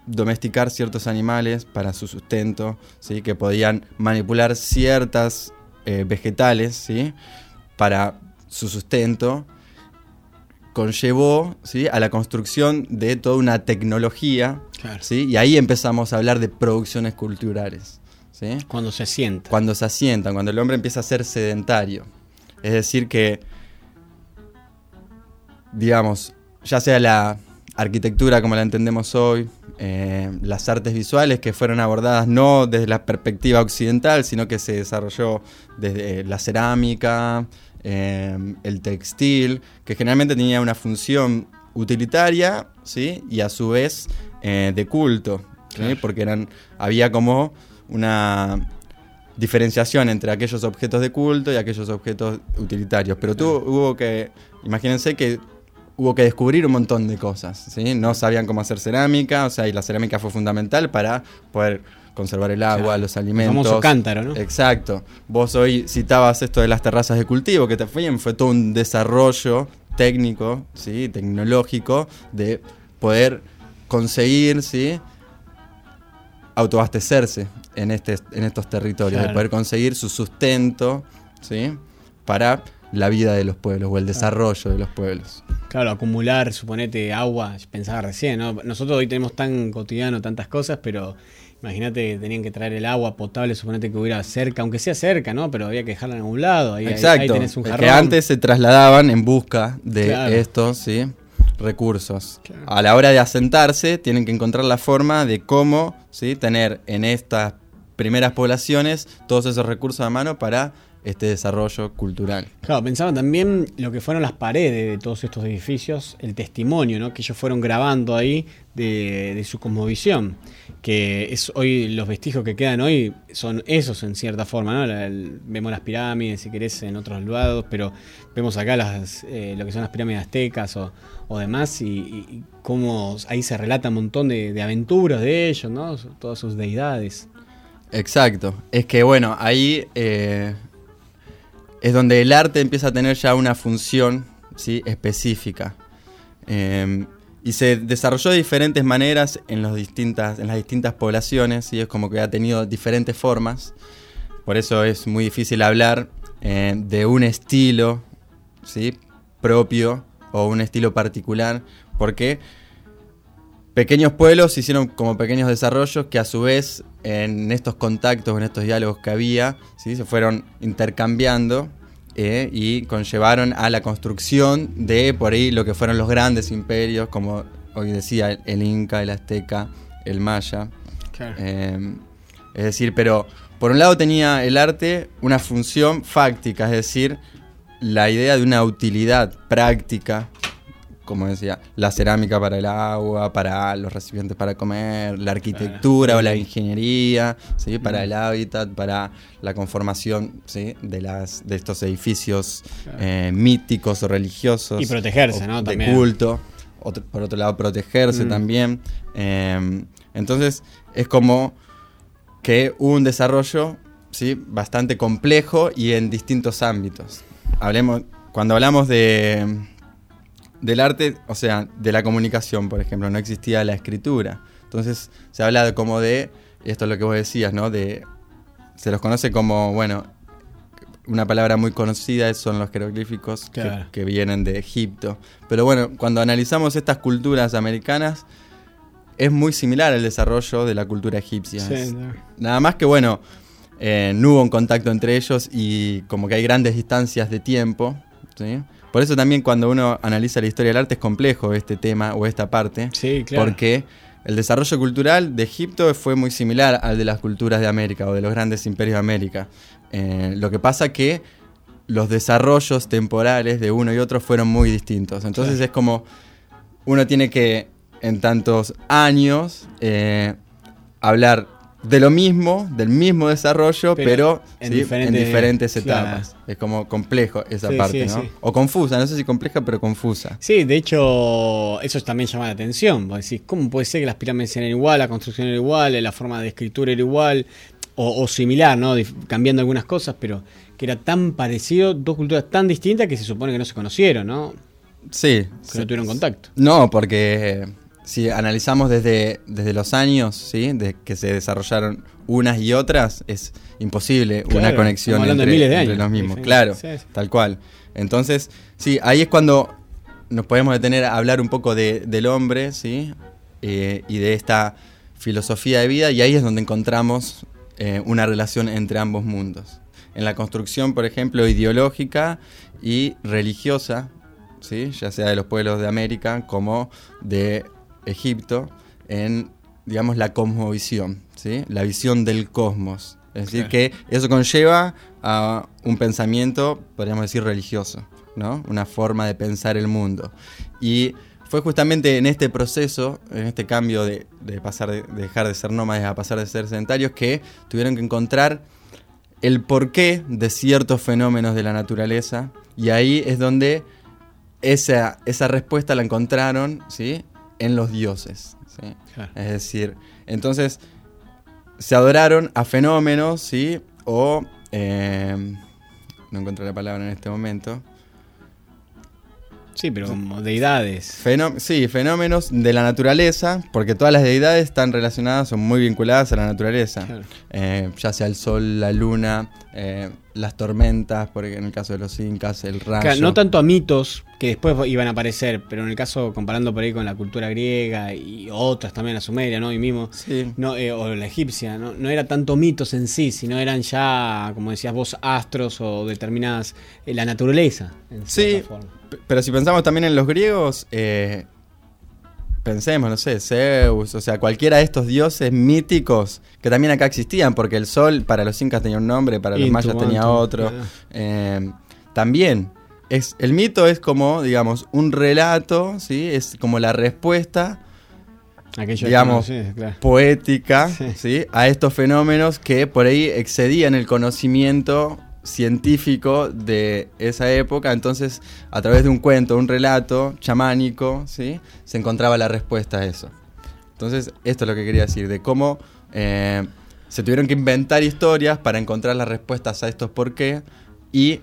domesticar ciertos animales para su sustento, ¿sí? que podían manipular ciertas eh, vegetales ¿sí? para su sustento, conllevó ¿sí? a la construcción de toda una tecnología. Claro. ¿sí? Y ahí empezamos a hablar de producciones culturales. ¿sí? Cuando se sienta. Cuando se asientan, cuando el hombre empieza a ser sedentario. Es decir, que, digamos, ya sea la arquitectura como la entendemos hoy, eh, las artes visuales que fueron abordadas no desde la perspectiva occidental, sino que se desarrolló desde la cerámica, eh, el textil, que generalmente tenía una función utilitaria, ¿sí? Y a su vez eh, de culto. Porque eran, había como una diferenciación entre aquellos objetos de culto y aquellos objetos utilitarios. Pero tuvo, hubo que, imagínense que hubo que descubrir un montón de cosas, ¿sí? No sabían cómo hacer cerámica, o sea, y la cerámica fue fundamental para poder conservar el agua, Claro. los El alimentos. famoso cántaro, ¿no? Exacto. Vos hoy citabas esto de las terrazas de cultivo, que también fue todo un desarrollo técnico, ¿sí? tecnológico, de poder conseguir, ¿sí? autoabastecerse en, este, en estos territorios, de poder conseguir su sustento, ¿sí? para la vida de los pueblos o el desarrollo de los pueblos. Claro, acumular, suponete, agua, pensaba recién, ¿no? Nosotros hoy tenemos tan cotidiano tantas cosas, pero imagínate que tenían que traer el agua potable, suponete que hubiera cerca, aunque sea cerca, ¿no? Pero había que dejarla en algún lado. Ahí, Exacto. ahí tenés un Es jarrón. que antes se trasladaban en busca de Claro. estos ¿sí? recursos. A la hora de asentarse, tienen que encontrar la forma de cómo ¿sí? tener en estas primeras poblaciones todos esos recursos a mano para este desarrollo cultural. Claro, pensaba también lo que fueron las paredes de todos estos edificios, el testimonio ¿no? que ellos fueron grabando ahí de, de su cosmovisión, que es hoy los vestigios que quedan hoy son esos en cierta forma, ¿no? La- el- vemos las pirámides, si querés, en otros lados, pero vemos acá las, eh, lo que son las pirámides aztecas o, o demás, y, y- cómo ahí se relata un montón de, de aventuras de ellos, ¿no? Todas sus deidades. Exacto. Es que bueno, ahí eh, es donde el arte empieza a tener ya una función ¿sí? específica. Eh, y se desarrolló de diferentes maneras en, los distintas, en las distintas poblaciones, y es como que ha tenido diferentes formas. Por eso es muy difícil hablar eh, de un estilo ¿sí? propio o un estilo particular, porque pequeños pueblos hicieron como pequeños desarrollos que a su vez en estos contactos, en estos diálogos que había, ¿sí? se fueron intercambiando eh, y conllevaron a la construcción de por ahí lo que fueron los grandes imperios, como hoy decía el, el Inca, el Azteca, el Maya. Claro. Eh, es decir, pero por un lado tenía el arte una función fáctica, es decir, la idea de una utilidad práctica, como decía, la cerámica para el agua, para los recipientes para comer, la arquitectura o la ingeniería, ¿sí? para el hábitat, para la conformación ¿sí? de, las, de estos edificios eh, míticos o religiosos. Y protegerse, ¿no? De También. culto. Otro- por otro lado, protegerse Mm. también. Eh, entonces, es como que hubo un desarrollo ¿sí? bastante complejo y en distintos ámbitos. Hablemos, cuando hablamos de, del arte, o sea, de la comunicación, por ejemplo, no existía la escritura. Entonces se habla de como de, esto es lo que vos decías, ¿no? De, se los conoce como, bueno, una palabra muy conocida son los jeroglíficos que- Claro. que, vienen de Egipto. Pero bueno, cuando analizamos estas culturas americanas, es muy similar al desarrollo de la cultura egipcia. Sí, no. Nada más que bueno, eh, no hubo un contacto entre ellos y como que hay grandes distancias de tiempo. ¿sí? Por eso también cuando uno analiza la historia del arte es complejo este tema o esta parte. Sí, claro. Porque el desarrollo cultural de Egipto fue muy similar al de las culturas de América o de los grandes imperios de América. Eh, lo que pasa que los desarrollos temporales de uno y otro fueron muy distintos. Entonces Claro. es como uno tiene que en tantos años eh, hablar de lo mismo, del mismo desarrollo, Pero pero, en ¿sí? diferentes- en diferentes claro. etapas. Es como complejo esa Sí, parte, sí, ¿no? sí. O confusa, no sé si compleja, pero confusa. Sí, de hecho, eso también llama la atención. Vos decís, ¿cómo puede ser que las pirámides eran igual, la construcción era igual, la forma de escritura era igual, o, o similar, ¿no? Dif- Cambiando algunas cosas, pero que era tan parecido, dos culturas tan distintas que se supone que no se conocieron, ¿no? Sí. Que no tuvieron contacto. No, porque si analizamos desde, desde los años, ¿sí? De que se desarrollaron unas y otras, es imposible una conexión hablando de entre, miles de entre años. los mismos. Claro, sí, sí. tal cual. Entonces, sí, ahí es cuando nos podemos detener a hablar un poco de- del hombre, ¿sí? Eh, y de esta filosofía de vida, y ahí es donde encontramos eh, una relación entre ambos mundos. En la construcción, por ejemplo, ideológica y religiosa, ¿sí? ya sea de los pueblos de América como de Egipto, en digamos la cosmovisión, ¿sí? la visión del cosmos. Es decir, que eso conlleva a un pensamiento, podríamos decir, religioso, ¿no? Una forma de pensar el mundo. Y fue justamente en este proceso, en este cambio de, de pasar de, de dejar de ser nómades a pasar de ser sedentarios, que tuvieron que encontrar el porqué de ciertos fenómenos de la naturaleza. Y ahí es donde esa, esa respuesta la encontraron, ¿sí? En los dioses. Es decir, entonces se adoraron a fenómenos, ¿sí? O. eh, no encuentro la palabra en este momento. Sí, pero como deidades. Fenó- sí, fenómenos de la naturaleza, porque todas las deidades están relacionadas, son muy vinculadas a la naturaleza. Claro. Eh, ya sea el sol, la luna, eh, las tormentas, porque en el caso de los incas, el rayo. Claro, no tanto a mitos que después iban a aparecer, pero en el caso comparando por ahí con la cultura griega y otras también, la sumeria, ¿no? Y mismo, Sí. no, eh, o la egipcia, ¿no? no era tanto mitos en sí, sino eran ya, como decías vos, astros o determinadas, eh, la naturaleza. En Sí, forma. pero si pensamos también en los griegos, pensemos, no sé, Zeus, o sea, cualquiera de estos dioses míticos que también acá existían, porque el sol para los incas tenía un nombre, para los mayas tenía otro. Eh, también, es, el mito es como, digamos, un relato, ¿sí? Es como la respuesta Aquello digamos, claro. poética Sí. ¿sí? a estos fenómenos que por ahí excedían el conocimiento científico de esa época. Entonces, a través de un cuento, un relato chamánico, ¿sí? se encontraba la respuesta a eso. Entonces, esto es lo que quería decir, de cómo eh, se tuvieron que inventar historias para encontrar las respuestas a estos por qué y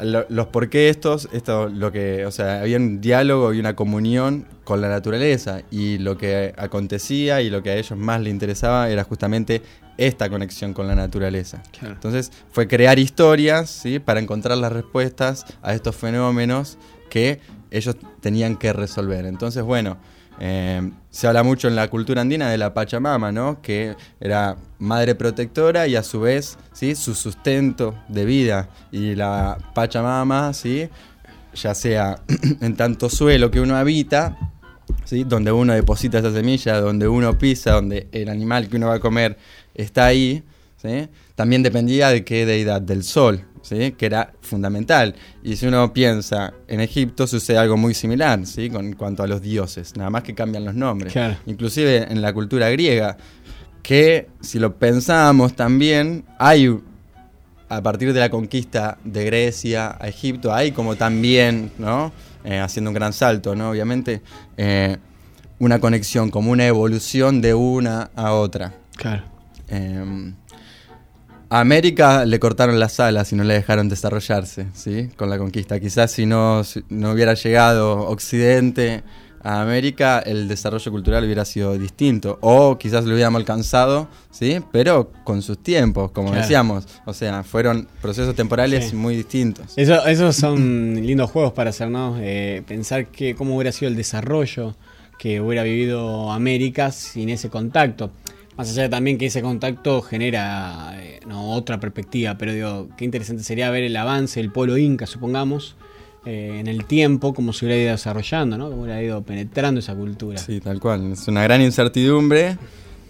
lo- los por qué estos, esto lo que, o sea, había un diálogo y una comunión con la naturaleza y lo que acontecía y lo que a ellos más les interesaba era justamente esta conexión con la naturaleza. Claro. Entonces fue crear historias, ¿sí? Para encontrar las respuestas a estos fenómenos que ellos tenían que resolver. Entonces, bueno, eh, se habla mucho en la cultura andina de la Pachamama, ¿no? Que era madre protectora y a su vez, ¿sí? Su sustento de vida. Y la Pachamama, ¿sí? Ya sea en tanto suelo que uno habita, ¿sí? Donde uno deposita esa semilla, donde uno pisa, donde el animal que uno va a comer está ahí, ¿sí? También dependía de qué deidad, del sol, ¿sí? Que era fundamental. Y si uno piensa, en Egipto sucede algo muy similar, ¿sí? Con cuanto a los dioses, nada más que cambian los nombres. Claro. Inclusive en la cultura griega, que si lo pensamos también, hay a partir de la conquista de Grecia a Egipto, hay como también, ¿no? Eh, haciendo un gran salto, ¿no? Obviamente, eh, una conexión, como una evolución de una a otra. Claro. Eh, a América le cortaron las alas y no le dejaron desarrollarse, ¿sí? Con la conquista. Quizás si no, si no hubiera llegado Occidente a América, el desarrollo cultural hubiera sido distinto. O quizás lo hubiéramos alcanzado, ¿sí? Pero con sus tiempos, como Claro. decíamos. O sea, fueron procesos temporales Sí. muy distintos. Eso, esos son lindos juegos para hacer, ¿no? Eh, pensar que cómo hubiera sido el desarrollo que hubiera vivido América sin ese contacto. Más allá de también que ese contacto genera eh, otra perspectiva, pero digo, qué interesante sería ver el avance del pueblo inca, supongamos, eh, en el tiempo, cómo se hubiera ido desarrollando, ¿no? Cómo hubiera ido penetrando esa cultura. Sí, tal cual. Es una gran incertidumbre,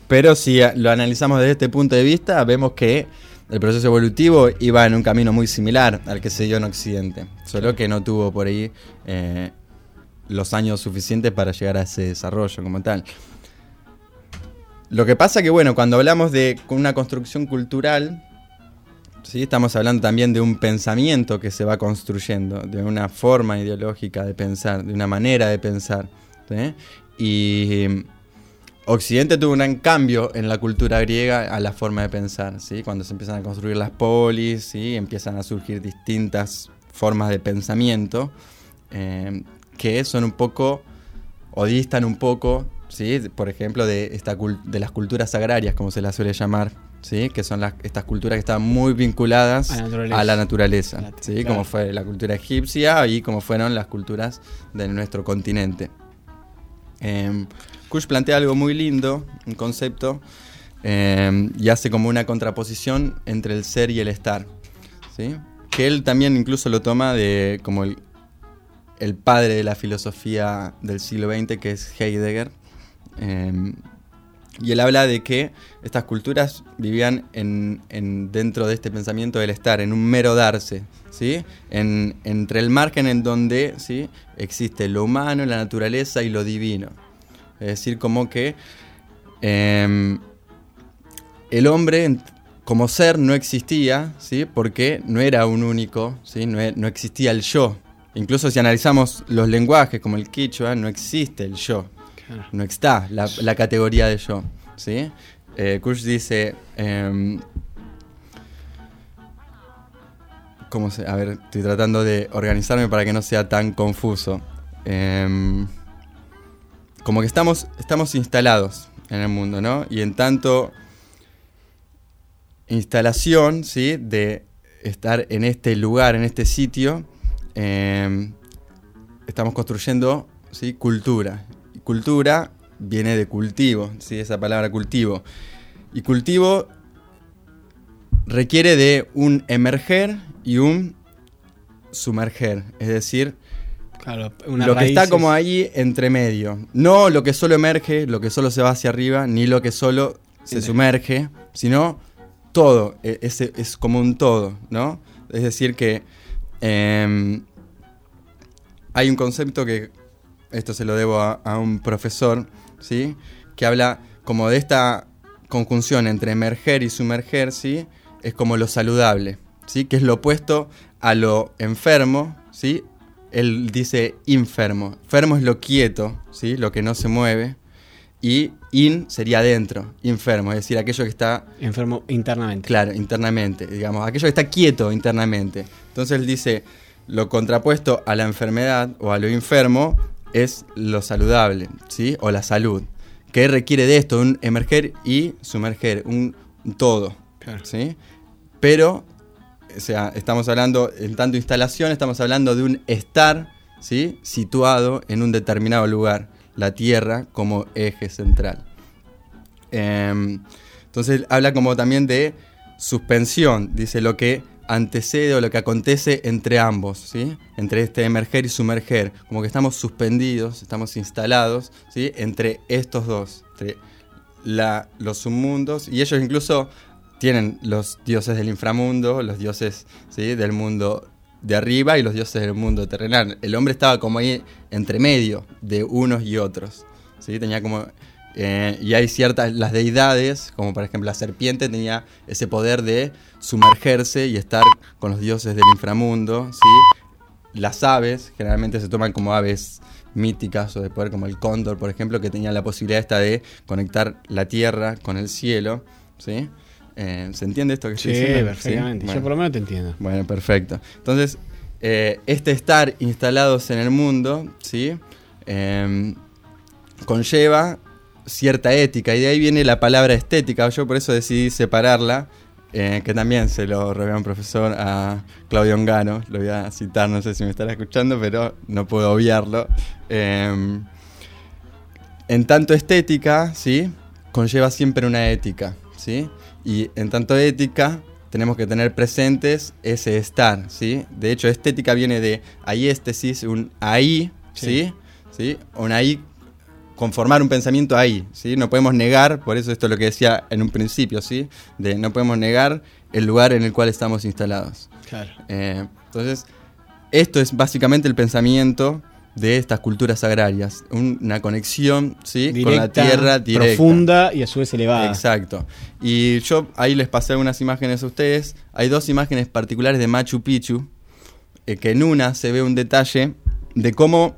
pero si a- lo analizamos desde este punto de vista, vemos que el proceso evolutivo iba en un camino muy similar al que se dio en Occidente, solo que no tuvo por ahí eh, los años suficientes para llegar a ese desarrollo como tal. Lo que pasa que, bueno, cuando hablamos de una construcción cultural, ¿sí? estamos hablando también de un pensamiento que se va construyendo, de una forma ideológica de pensar, de una manera de pensar. Y mm, Occidente tuvo un gran cambio en la cultura griega a la forma de pensar, ¿sí? cuando se empiezan a construir las polis, ¿sí? empiezan a surgir distintas formas de pensamiento eh, que son un poco o distan un poco, ¿sí? por ejemplo, de, esta de las culturas agrarias, como se las suele llamar, ¿sí? que son las, estas culturas que estaban muy vinculadas A la naturaleza. a la naturaleza, La- ¿sí? claro. como fue la cultura egipcia y como fueron las culturas de nuestro continente. Eh, Kush plantea algo muy lindo, un concepto, eh, y hace como una contraposición entre el ser y el estar. ¿sí? Que él también incluso lo toma de como el, el padre de la filosofía del siglo XX, que es Heidegger. Eh, y él habla de que estas culturas vivían en, en- dentro de este pensamiento del estar, en un mero darse, ¿sí? En- entre el margen en donde ¿sí? existe lo humano, la naturaleza y lo divino. Es decir, como que em, el hombre como ser no existía, ¿sí? porque no era un único, ¿sí? no, no existía el yo. Incluso si analizamos los lenguajes como el quichua, no existe el yo. No está la, la categoría de yo. ¿sí? Eh, Kush dice. em, ¿Cómo se.? A ver, estoy tratando de organizarme para que no sea tan confuso. Em, como que estamos, estamos instalados en el mundo, ¿no? Y en tanto instalación, ¿sí? De estar en este lugar, en este sitio, em, estamos construyendo, ¿sí? Cultura. Cultura viene de cultivo, ¿sí? Esa palabra cultivo. Y cultivo requiere de un emerger y un sumerger, es decir, Claro, lo que está como ahí entre medio. No lo que solo emerge, lo que solo se va hacia arriba, ni lo que solo se sumerge, sino todo. e- ese es como un todo, ¿no? Es decir, que em, hay un concepto que, esto se lo debo a, a un profesor, ¿sí? Que habla como de esta conjunción entre emerger y sumerger, ¿sí? Es como lo saludable, ¿sí? Que es lo opuesto a lo enfermo, ¿sí? Él dice enfermo. Enfermo es lo quieto, ¿sí? Lo que no se mueve. Y in sería adentro, enfermo, es decir, aquello que está Enfermo internamente. Claro, internamente, digamos, aquello que está quieto internamente. Entonces él dice, lo contrapuesto a la enfermedad o a lo enfermo es lo saludable, ¿sí? O la salud, que requiere de esto, un emerger y sumerger, un, todo, Claro. ¿sí? Pero, o sea, estamos hablando, en tanto instalación, estamos hablando de un estar, ¿sí? Situado en un determinado lugar, la Tierra como eje central. Em, entonces habla como también de suspensión, dice lo que antecede o lo que acontece entre ambos, ¿sí? Entre este emerger y sumerger, como que estamos suspendidos, estamos instalados, ¿sí? Entre estos dos, entre la- los submundos y ellos incluso tienen los dioses del inframundo, los dioses ¿sí? del mundo de arriba y los dioses del mundo terrenal. El hombre estaba como ahí entre medio de unos y otros. ¿sí? Tenía como. eh, y hay ciertas. Las deidades, como por ejemplo la serpiente, tenía ese poder de sumergerse y estar con los dioses del inframundo. ¿sí? Las aves, generalmente se toman como aves míticas o de poder, como el cóndor, por ejemplo, que tenían la posibilidad esta de conectar la tierra con el cielo. ¿sí? Eh, ¿Se entiende esto que Sí, estoy diciendo? perfectamente. Yo Bueno. por lo menos te entiendo. Bueno, perfecto. Entonces, eh, este estar instalados en el mundo, ¿sí? Em, conlleva cierta ética, y de ahí viene la palabra estética. Yo por eso decidí separarla, eh, que también se lo a un profesor, a Claudio Ongano, lo voy a citar, no sé si me estará escuchando, pero no puedo obviarlo. Em, en tanto estética, ¿sí? Conlleva siempre una ética, ¿sí? Y en tanto ética, tenemos que tener presentes ese estar, ¿sí? De hecho, estética viene de aiestesis, un ahí, ¿sí? ¿sí? Un ahí, conformar un pensamiento ahí, ¿sí? No podemos negar, por eso esto es lo que decía en un principio, ¿sí? De no podemos negar el lugar en el cual estamos instalados. Claro. Eh, entonces, esto es básicamente el pensamiento de estas culturas agrarias, un- una conexión ¿sí? con la tierra directa. profunda y a su vez elevada. Exacto. Y yo ahí les pasé algunas imágenes a ustedes. Hay dos imágenes particulares de Machu Picchu, eh, que en una se ve un detalle de cómo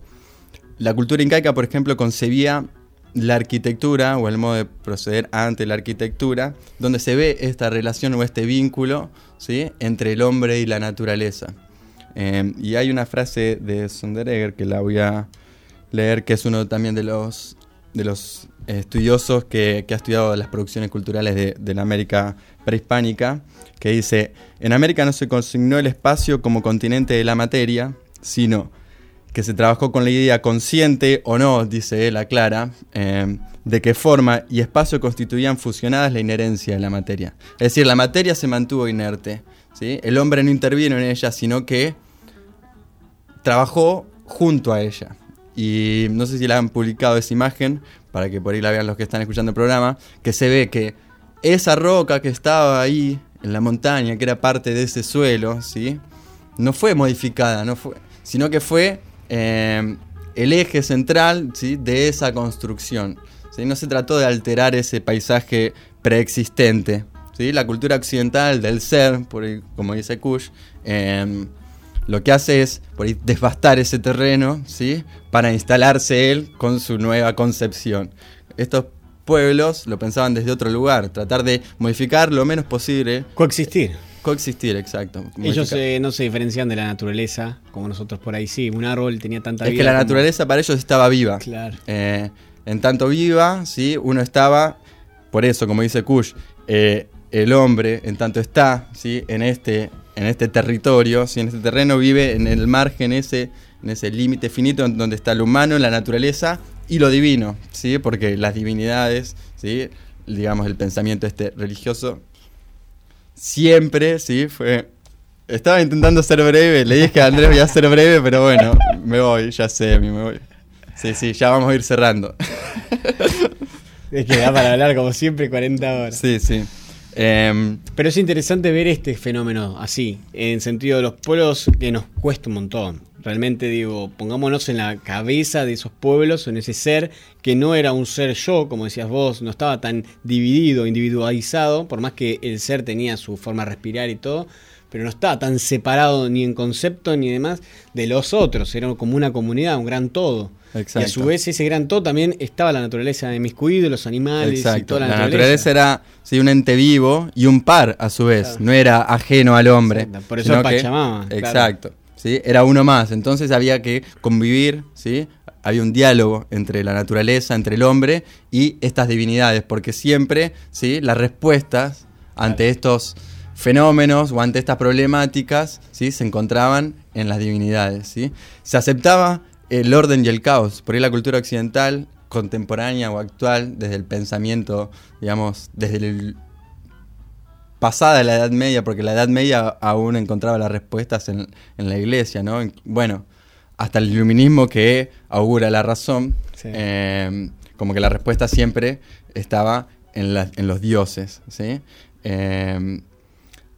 la cultura incaica, por ejemplo, concebía la arquitectura o el modo de proceder ante la arquitectura, donde se ve esta relación o este vínculo ¿sí? entre el hombre y la naturaleza. Eh, y hay una frase de Sonderegger que la voy a leer, que es uno también de los de los estudiosos que, que ha estudiado las producciones culturales de, de la América prehispánica, que dice, en América no se consignó el espacio como continente de la materia, sino que se trabajó con la idea consciente o no, dice él, aclara, eh, de que forma y espacio constituían fusionadas la inherencia de la materia. Es decir, la materia se mantuvo inerte, ¿sí? el hombre no intervino en ella, sino que trabajó junto a ella. Y no sé si la han publicado esa imagen, para que por ahí la vean los que están escuchando el programa, que se ve que esa roca que estaba ahí en la montaña, que era parte de ese suelo, ¿sí? no fue modificada, no fue, sino que fue eh, el eje central ¿sí? de esa construcción. ¿sí? No se trató de alterar ese paisaje preexistente. ¿sí? La cultura occidental del ser, por como dice Kush, eh, lo que hace es por ahí, devastar ese terreno ¿sí? para instalarse él con su nueva concepción. Estos pueblos lo pensaban desde otro lugar, tratar de modificar lo menos posible. Coexistir. Coexistir, exacto. Ellos eh, no se diferencian de la naturaleza, como nosotros por ahí sí. Un árbol tenía tanta Es vida. que la como- naturaleza para ellos estaba viva. Claro. Eh, en tanto viva, ¿sí? uno estaba, por eso, como dice Kush, eh, el hombre, en tanto está ¿sí? en, este, en este territorio, ¿sí? en este terreno, vive en el margen, ese, en ese límite finito en donde está lo humano, la naturaleza y lo divino, ¿sí? porque las divinidades, ¿sí? digamos, el pensamiento este religioso, siempre, ¿sí? fue estaba intentando ser breve, le dije a Andrés voy a ser breve, pero bueno, me voy, ya sé, me voy. Sí, sí, ya vamos a ir cerrando. Es que da para hablar como siempre 40 horas. Sí, sí. Em, Pero es interesante ver este fenómeno así, en sentido de los pueblos que nos cuesta un montón. Realmente digo, pongámonos en la cabeza de esos pueblos, en ese ser que no era un ser yo, como decías vos, no estaba tan dividido, individualizado, por más que el ser tenía su forma de respirar y todo, pero no estaba tan separado ni en concepto ni demás de los otros, era como una comunidad, un gran todo. Y a Exacto. su vez ese gran todo también estaba la naturaleza de los animales y exacto. toda la, La naturaleza era sí, un ente vivo y un par a su vez, no era ajeno al hombre. Exacto, por eso que- Pachamama, claro. Exacto. ¿Sí? Era uno más, entonces había que convivir, ¿sí? había un diálogo entre la naturaleza, entre el hombre y estas divinidades, porque siempre ¿sí? las respuestas ante estos fenómenos o ante estas problemáticas ¿sí? se encontraban en las divinidades. ¿sí? Se aceptaba el orden y el caos, por ahí la cultura occidental contemporánea o actual, desde el pensamiento, digamos, desde el pasada la Edad Media, porque la Edad Media aún encontraba las respuestas en, en la iglesia, ¿no? En- Bueno, hasta el iluminismo que augura la razón, Sí. eh, como que la respuesta siempre estaba en, la- en los dioses, ¿sí? Eh,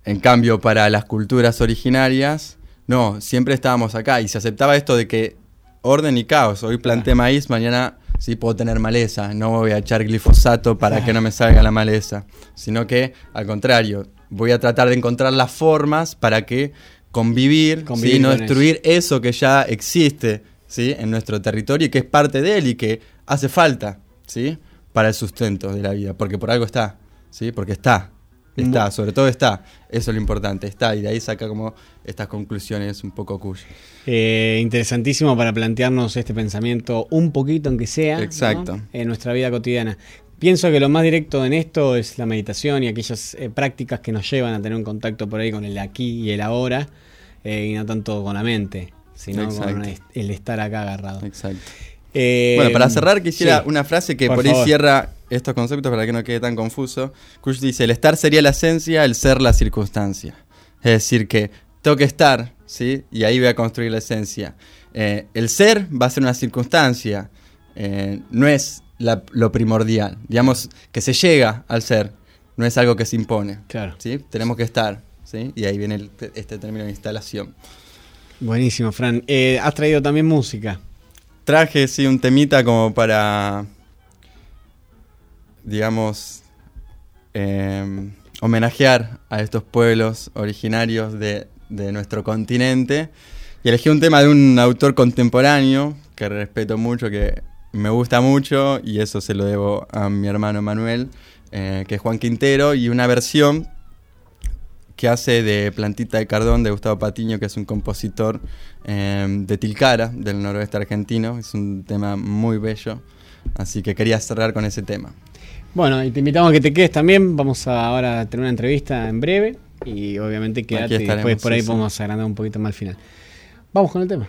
en cambio, para las culturas originarias, no, siempre estábamos acá y se aceptaba esto de que orden y caos. Hoy planté maíz, mañana sí puedo tener maleza. No voy a echar glifosato para que no me salga la maleza. Sino que, al contrario, voy a tratar de encontrar las formas para que convivir, Convivir ¿sí? no destruir eso. que ya existe ¿sí? en nuestro territorio y que es parte de él y que hace falta ¿sí? para el sustento de la vida. Porque por algo está, ¿sí? porque está. Está, sobre todo está. Eso es lo importante, está. Y de ahí saca como estas conclusiones un poco cuyo. Eh, interesantísimo para plantearnos este pensamiento un poquito, aunque sea, en nuestra vida cotidiana. Pienso que lo más directo en esto es la meditación y aquellas eh, prácticas que nos llevan a tener un contacto por ahí con el aquí y el ahora, eh, y no tanto con la mente, sino Exacto. con el, estar acá agarrado. Exacto. Bueno, para cerrar quisiera sí, una frase que por por, ahí favor. cierra estos conceptos para que no quede tan confuso. Kush dice, el estar sería la esencia, el ser la circunstancia. Es decir, que tengo que estar, ¿sí? Y ahí voy a construir la esencia. Eh, el ser va a ser una circunstancia, eh, no es la- lo primordial. Digamos que se llega al ser, no es algo que se impone. Claro. ¿sí? Tenemos que estar, ¿sí? Y ahí viene el- este término de instalación. Buenísimo, Fran. Eh, has traído también música. Traje, sí, un temita como para, digamos, homenajear a estos pueblos originarios de, de nuestro continente. Y elegí un tema de un autor contemporáneo que respeto mucho, que me gusta mucho, y eso se lo debo a mi hermano Manuel, eh, que es Juan Quintero, y una versión que hace de Plantita de Cardón de Gustavo Patiño, que es un compositor eh, de Tilcara, del noroeste argentino. Es un tema muy bello. Así que quería cerrar con ese tema. Bueno, y te invitamos a que te quedes también. Vamos a ahora a tener una entrevista en breve. Y obviamente quédate y después por ahí sí, sí. podemos agrandar un poquito más al final. Vamos con el tema.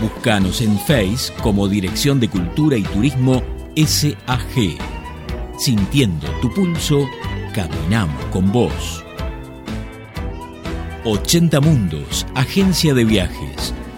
Búscanos en Face como Dirección de Cultura y Turismo SAG. Sintiendo tu pulso, caminamos con vos. 80 Mundos, agencia de viajes.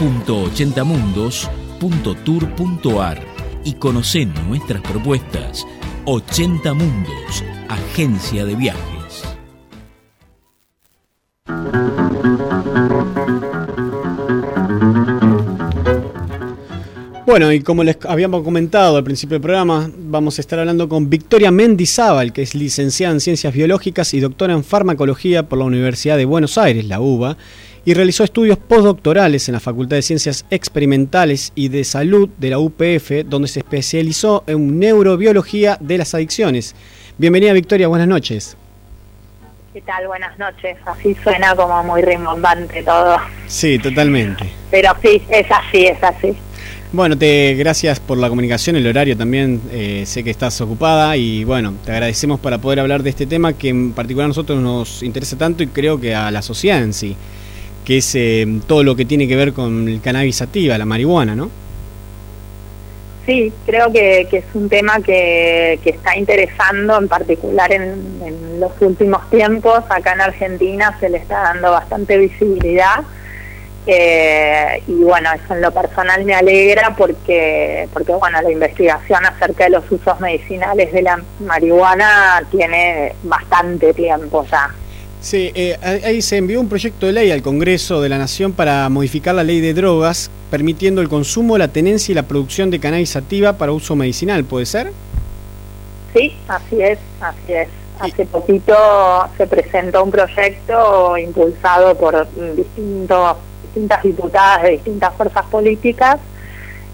www.80mundos.tour.ar y conoce nuestras propuestas. 80 Mundos, agencia de viajes. Bueno, y como les habíamos comentado al principio del programa, vamos a estar hablando con Victoria Mendizábal, que es licenciada en Ciencias Biológicas y doctora en Farmacología por la Universidad de Buenos Aires, la UBA, y realizó estudios postdoctorales en la Facultad de Ciencias Experimentales y de Salud de la UPF, donde se especializó en neurobiología de las adicciones. Bienvenida Victoria, buenas noches. ¿Qué tal? Buenas noches. Así suena como muy rimbombante todo. Sí, totalmente. Pero sí, es así, es así. Bueno, te gracias por la comunicación, el horario también, eh, sé que estás ocupada y bueno, te agradecemos para poder hablar de este tema que en particular a nosotros nos interesa tanto y creo que a la sociedad en sí, que es eh, todo lo que tiene que ver con el cannabis sativa, la marihuana, ¿no? Sí, creo que, que es un tema que, que está interesando en particular en, en los últimos tiempos. Acá en Argentina se le está dando bastante visibilidad. Eh, y bueno, eso en lo personal me alegra porque, porque bueno, la investigación acerca de los usos medicinales de la marihuana tiene bastante tiempo ya. Sí, eh, ahí se envió un proyecto de ley al Congreso de la Nación para modificar la ley de drogas, permitiendo el consumo, la tenencia y la producción de cannabis sativa para uso medicinal, ¿puede ser? Sí, así es, así es. Hace poquito se presentó un proyecto impulsado por distintos, distintas diputadas de distintas fuerzas políticas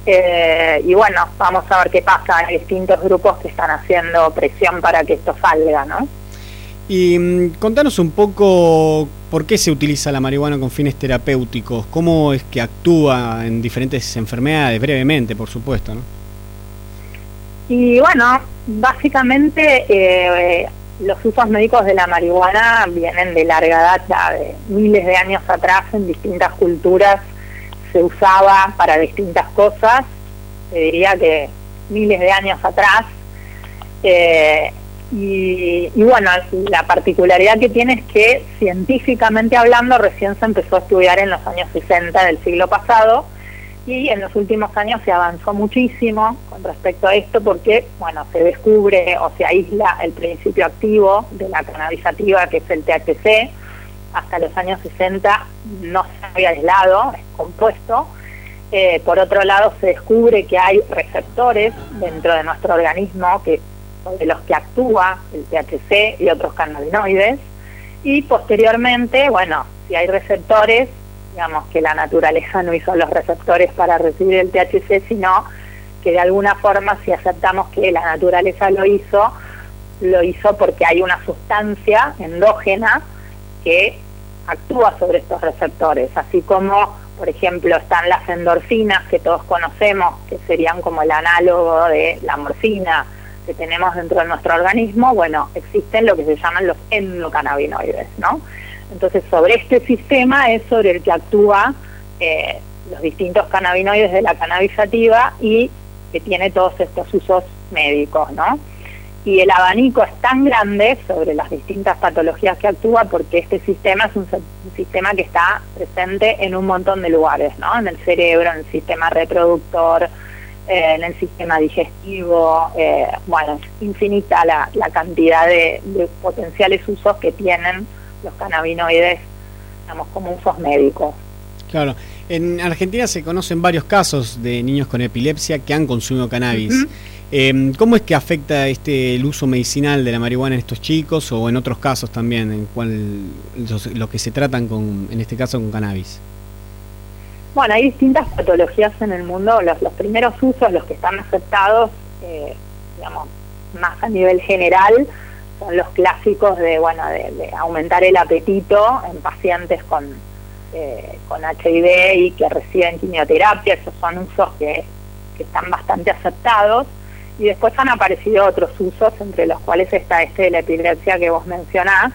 eh, y bueno, vamos a ver qué pasa. Hay distintos grupos que están haciendo presión para que esto salga, ¿no? Y mm, contanos un poco por qué se utiliza la marihuana con fines terapéuticos, cómo es que actúa en diferentes enfermedades, brevemente, por supuesto, ¿no? Y bueno, básicamente eh, los usos médicos de la marihuana vienen de larga data, de miles de años atrás en distintas culturas se usaba para distintas cosas, te diría que miles de años atrás. Eh, y, y, bueno, la particularidad que tiene es que científicamente hablando recién se empezó a estudiar en los años 60 del siglo pasado y en los últimos años se avanzó muchísimo con respecto a esto porque, bueno, se descubre o se aísla el principio activo de la cannabisativa que es el THC. Hasta los años 60 no se había aislado, es compuesto. Eh, por otro lado, se descubre que hay receptores dentro de nuestro organismo que de los que actúa el THC y otros cannabinoides. Y posteriormente, bueno, si hay receptores, digamos que la naturaleza no hizo los receptores para recibir el THC, sino que de alguna forma, si aceptamos que la naturaleza lo hizo, lo hizo porque hay una sustancia endógena que actúa sobre estos receptores, así como, por ejemplo, están las endorfinas que todos conocemos, que serían como el análogo de la morfina, que tenemos dentro de nuestro organismo, bueno, existen lo que se llaman los endocannabinoides, ¿no? Entonces, sobre este sistema es sobre el que actúa eh, los distintos cannabinoides de la cannabisativa y que tiene todos estos usos médicos, ¿no? Y el abanico es tan grande sobre las distintas patologías que actúa porque este sistema es un, un sistema que está presente en un montón de lugares, ¿no? En el cerebro, en el sistema reproductor, eh, en el sistema digestivo, eh, bueno, es infinita la, la cantidad de, de, potenciales usos que tienen los cannabinoides, digamos, como usos médicos. Claro, en Argentina se conocen varios casos de niños con epilepsia que han consumido cannabis. Uh -huh. eh, ¿Cómo es que afecta este el uso medicinal de la marihuana en estos chicos o en otros casos también, en cual los, lo que se tratan con, en este caso con cannabis? Bueno, hay distintas patologías en el mundo. Los, primeros usos, los que están aceptados, eh, digamos, más a nivel general, son los clásicos de, bueno, de, de aumentar el apetito en pacientes con, eh, con HIV y que reciben quimioterapia. Esos son usos que, que están bastante aceptados. Y después han aparecido otros usos, entre los cuales está este de la epilepsia que vos mencionás,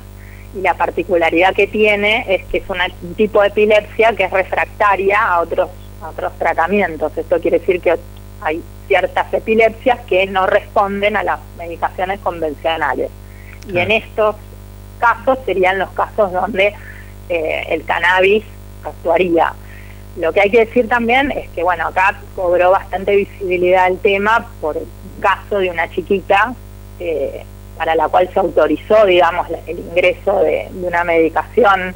y la particularidad que tiene es que es una, un tipo de epilepsia que es refractaria a otros, a otros tratamientos. Esto quiere decir que hay ciertas epilepsias que no responden a las medicaciones convencionales. Y en estos casos serían los casos donde eh, el cannabis actuaría. Lo que hay que decir también es que, bueno, acá cobró bastante visibilidad el tema por el caso de una chiquita eh, para la cual se autorizó, digamos, el ingreso de, una medicación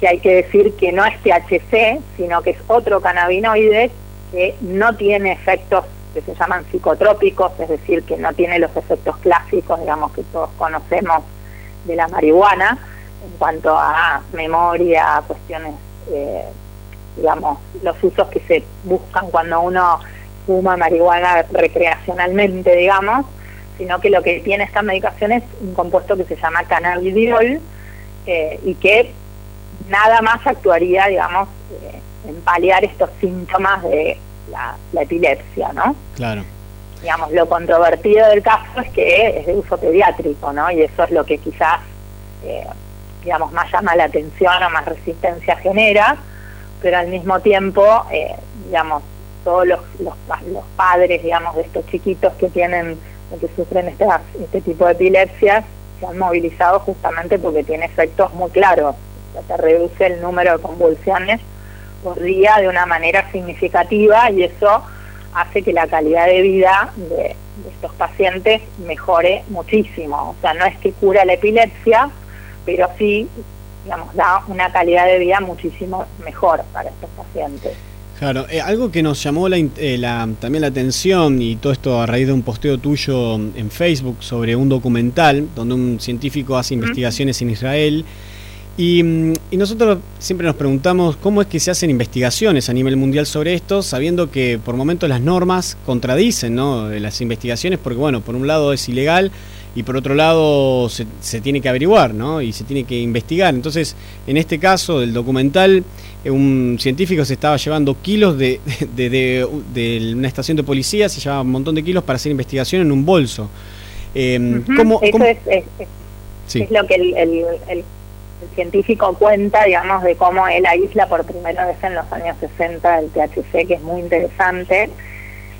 que hay que decir que no es THC, sino que es otro cannabinoide que no tiene efectos que se llaman psicotrópicos, es decir, que no tiene los efectos clásicos, digamos, que todos conocemos de la marihuana, en cuanto a memoria, cuestiones, eh, digamos, los usos que se buscan cuando uno fuma marihuana recreacionalmente, digamos, sino que lo que tiene esta medicación es un compuesto que se llama cannabidiol eh, y que nada más actuaría, digamos, eh, en paliar estos síntomas de la, la epilepsia, ¿no? Claro. digamos, lo controvertido del caso es que es de uso pediátrico, ¿no? Y eso es lo que quizás, eh, digamos, más llama la atención o más resistencia genera, pero al mismo tiempo, eh, digamos, todos los, los, los padres, digamos, de estos chiquitos que tienen, que sufren este, este tipo de epilepsias, se han movilizado justamente porque tiene efectos muy claros. O sea, reduce el número de convulsiones por día de una manera significativa y eso hace que la calidad de vida de, de estos pacientes mejore muchísimo. O sea, no es que cura la epilepsia, pero sí, digamos, da una calidad de vida muchísimo mejor para estos pacientes. Claro, eh, algo que nos llamó la, eh, la- también la atención y todo esto a raíz de un posteo tuyo en Facebook sobre un documental donde un científico hace investigaciones en Israel y, mm, y nosotros siempre nos preguntamos cómo es que se hacen investigaciones a nivel mundial sobre esto, sabiendo que por momentos las normas contradicen ¿no? Las investigaciones porque bueno, por un lado es ilegal y por otro lado se, se tiene que averiguar ¿no? y se tiene que investigar. Entonces, en este caso del documental, eh, un científico se estaba llevando kilos de, de, de- de una estación de policía, se llevaba un montón de kilos para hacer investigación en un bolso. Eh, ¿cómo- Eso cómo- es, es- es- Sí. es lo que el, el- el- el científico cuenta, digamos, de cómo él aísla por primera vez en los años 60 el THC, que es muy interesante.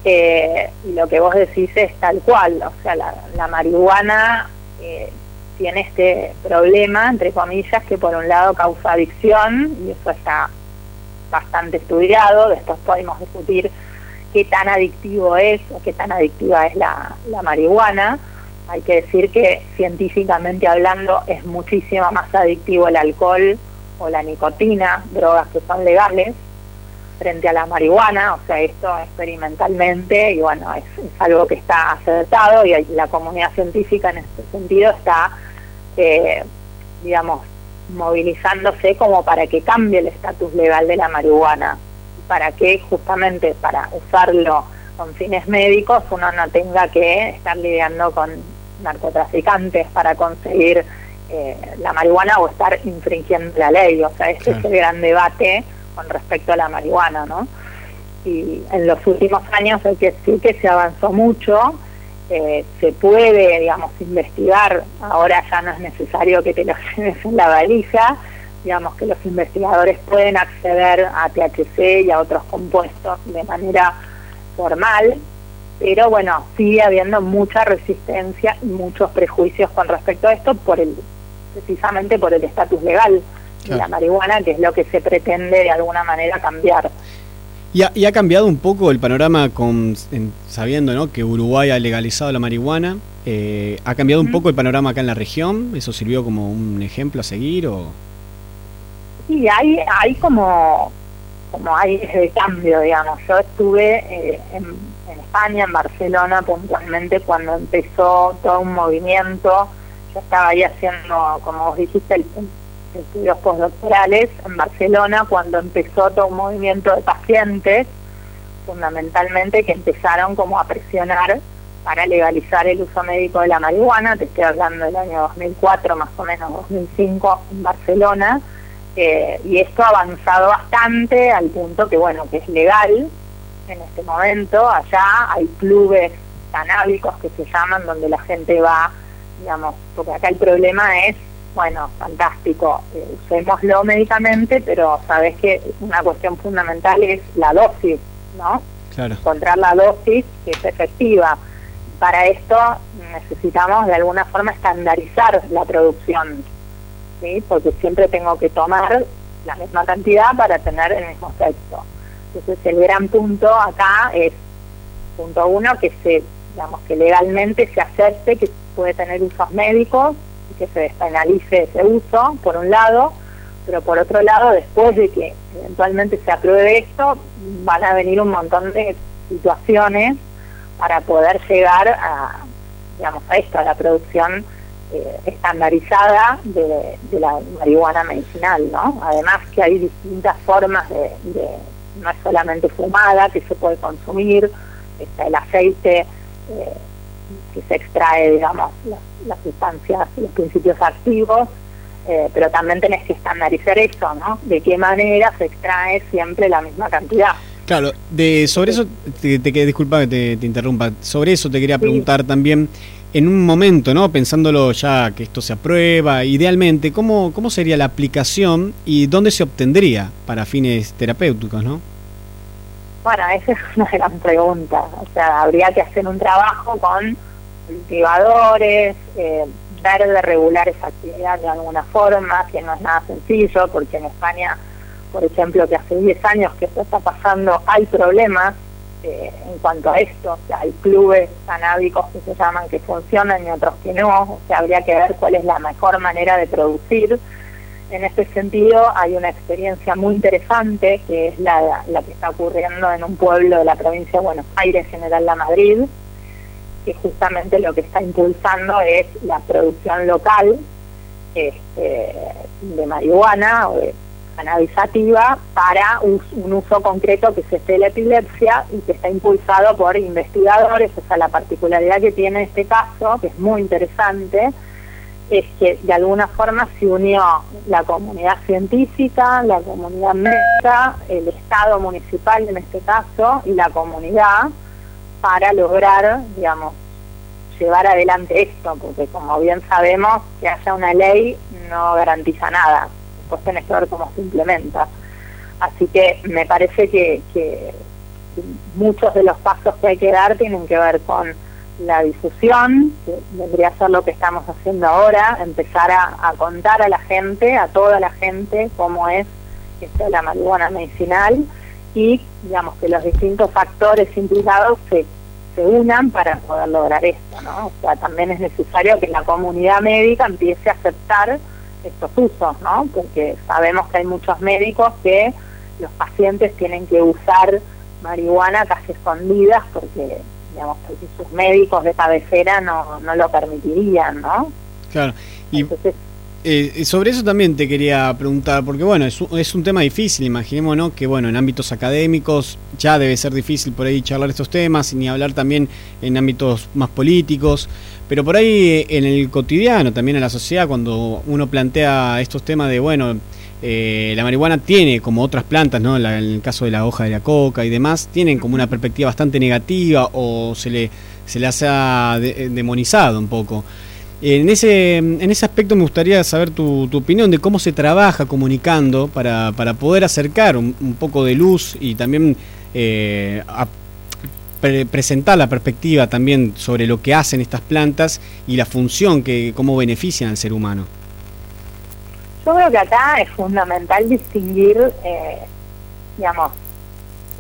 Eh, y lo que vos decís es tal cual, o sea, la, marihuana eh, tiene este problema, entre comillas, que por un lado causa adicción, y eso está bastante estudiado, después podemos discutir qué tan adictivo es o qué tan adictiva es la marihuana. Hay que decir que científicamente hablando es muchísimo más adictivo el alcohol o la nicotina, drogas que son legales, frente a la marihuana, o sea, esto experimentalmente, y bueno, es, es algo que está acertado y la comunidad científica en este sentido está, eh, digamos, movilizándose como para que cambie el estatus legal de la marihuana, para que justamente para usarlo con fines médicos uno no tenga que estar lidiando con narcotraficantes para conseguir eh, la marihuana o estar infringiendo la ley. O sea, este es el gran debate con respecto a la marihuana, ¿no? Y en los últimos años hay que decir que se avanzó mucho, eh, se puede, digamos, investigar, ahora ya no es necesario que te lo lleves en la valija, digamos que los investigadores pueden acceder a THC y a otros compuestos de manera formal, pero bueno, sigue habiendo mucha resistencia y muchos prejuicios con respecto a esto por el precisamente por el estatus legal de la Claro. marihuana, que es lo que se pretende de alguna manera cambiar. Y ha, y ha cambiado un poco el panorama con en- sabiendo ¿no? que Uruguay ha legalizado la marihuana. eh, ¿Ha cambiado un poco el panorama acá en la región? ¿Eso sirvió como un ejemplo a seguir? O... Sí, hay, hay como, como hay ese cambio, digamos. Yo estuve eh, en, en España, en Barcelona puntualmente, cuando empezó todo un movimiento. Yo estaba ahí haciendo, como vos dijiste, el, estudios postdoctorales en Barcelona, cuando empezó todo un movimiento de pacientes, fundamentalmente, que empezaron como a presionar para legalizar el uso médico de la marihuana. Te estoy hablando del año 2004, más o menos 2005, en Barcelona. Eh, y esto ha avanzado bastante al punto que, bueno, que es legal en este momento. Allá hay clubes canábicos que se llaman, donde la gente va, digamos, porque acá el problema es, bueno, fantástico, usémoslo médicamente, pero sabes que una cuestión fundamental es la dosis, ¿no? Claro. encontrar la dosis que es efectiva. Para esto necesitamos de alguna forma estandarizar la producción, ¿sí? porque siempre tengo que tomar la misma cantidad para tener el mismo efecto. Entonces el gran punto acá es, punto uno, que se, digamos, que legalmente se acepte que puede tener usos médicos que se despenalice ese uso, por un lado, pero por otro lado, después de que eventualmente se apruebe esto, van a venir un montón de situaciones para poder llegar a, digamos, a esto, a la producción eh, estandarizada de, de la marihuana medicinal, ¿no? Además que hay distintas formas de, de- no es solamente fumada que se puede consumir, está el aceite eh, que se extrae, digamos, las, las sustancias, los principios activos, eh, pero también tenés que estandarizar eso, ¿no? De qué manera se extrae siempre la misma cantidad. Claro, de sobre eso, te, te, disculpa que te, te interrumpa, sobre eso te quería preguntar también, en un momento, ¿no? Pensándolo ya que esto se aprueba, idealmente, ¿cómo, cómo sería la aplicación y dónde se obtendría para fines terapéuticos, ¿no? Bueno, esa es una gran pregunta. O sea, habría que hacer un trabajo con cultivadores, eh, ver de regular esa actividad de alguna forma, que no es nada sencillo, porque en España, por ejemplo, que hace 10 años que esto está pasando, hay problemas eh, en cuanto a esto. O sea, hay clubes canábicos que se llaman que funcionan y otros que no. O sea, habría que ver cuál es la mejor manera de producir. En este sentido, hay una experiencia muy interesante que es la, que está ocurriendo en un pueblo de la provincia de Buenos Aires, General La Madrid, que justamente lo que está impulsando es la producción local este, de marihuana o de cannabisativa para un uso concreto que se esté la epilepsia y que está impulsado por investigadores. O sea, la particularidad que tiene este caso, que es muy interesante, es que de alguna forma se unió la comunidad científica, la comunidad médica, el Estado municipal en este caso y la comunidad para lograr, digamos, llevar adelante esto, porque como bien sabemos, que haya una ley no garantiza nada, después tenés que ver cómo se implementa. Así que me parece que, que muchos de los pasos que hay que dar tienen que ver con la difusión, que vendría a ser lo que estamos haciendo ahora, empezar a, contar a la gente, a toda la gente, cómo es esto de la marihuana medicinal y, digamos, que los distintos factores implicados se, se unan para poder lograr esto, ¿no? O sea, también es necesario que la comunidad médica empiece a aceptar estos usos, ¿no? Porque sabemos que hay muchos médicos que los pacientes tienen que usar marihuana casi escondidas porque, digamos, porque sus médicos de cabecera no, no lo permitirían, ¿no? Claro. Y eh, sobre eso también te quería preguntar, porque bueno, es, un- es un tema difícil, imaginémonos que bueno, en ámbitos académicos ya debe ser difícil por ahí charlar estos temas, y ni hablar también en ámbitos más políticos, pero por ahí eh, en el cotidiano, también en la sociedad, cuando uno plantea estos temas de bueno, eh, la marihuana tiene como otras plantas, ¿no? En el caso de la hoja de la coca y demás, tienen como una perspectiva bastante negativa o se le, se le ha de- demonizado un poco. En ese, en ese aspecto me gustaría saber tu, opinión de cómo se trabaja comunicando para, para poder acercar un, poco de luz y también eh, presentar la perspectiva también sobre lo que hacen estas plantas y la función que cómo benefician al ser humano. Yo creo que acá es fundamental distinguir, eh, digamos,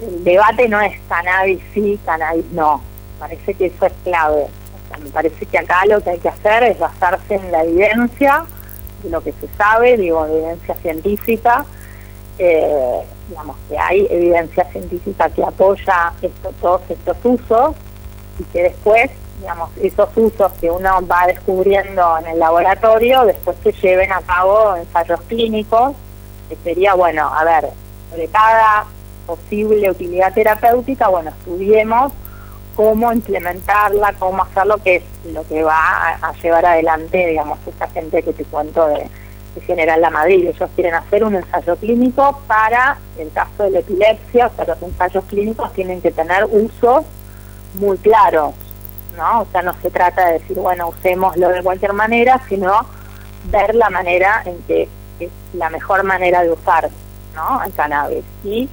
el debate no es cannabis sí, cannabis no. Parece que eso es clave. O sea, me parece que acá lo que hay que hacer es basarse en la evidencia, de lo que se sabe, digo, evidencia científica, eh, digamos que hay evidencia científica que apoya todos estos usos y que después, digamos, esos usos que uno va descubriendo en el laboratorio, después se lleven a cabo ensayos clínicos, que sería, bueno, a ver, sobre cada posible utilidad terapéutica, bueno, estudiemos cómo implementarla, cómo hacerlo, que es lo que va a, llevar adelante, digamos, esta gente que te cuento de, de General La Madrid. Ellos quieren hacer un ensayo clínico para el caso de la epilepsia, o sea, los ensayos clínicos tienen que tener usos muy claros, ¿no? O sea, no se trata de decir, bueno, usémoslo de cualquier manera, sino ver la manera en que es la mejor manera de usar, ¿no? El cannabis. Y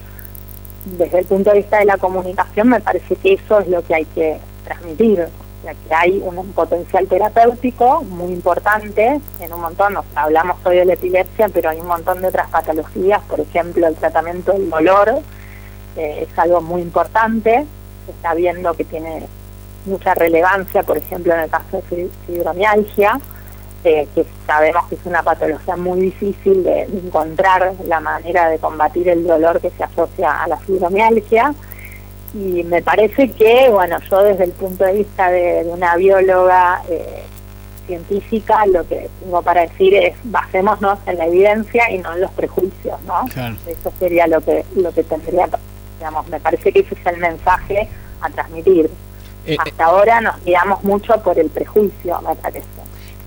desde el punto de vista de la comunicación me parece que eso es lo que hay que transmitir, sea, que hay un potencial terapéutico muy importante en un montón, o hablamos hoy de la epilepsia, pero hay un montón de otras patologías, por ejemplo, el tratamiento del dolor eh, es algo muy importante, se está viendo que tiene mucha relevancia, por ejemplo, en el caso de fibr- fibromialgia, eh, que sabemos que es una patología muy difícil de, de encontrar la manera de combatir el dolor que se asocia a la fibromialgia. Y me parece que, bueno, yo desde el punto de vista de, de una bióloga eh, científica, lo que tengo para decir es basémonos en la evidencia y no en los prejuicios, ¿no? Claro. Eso sería lo que lo que tendría, digamos, me parece que ese es el mensaje a transmitir. Eh, Hasta ahora nos guiamos mucho por el prejuicio, me parece.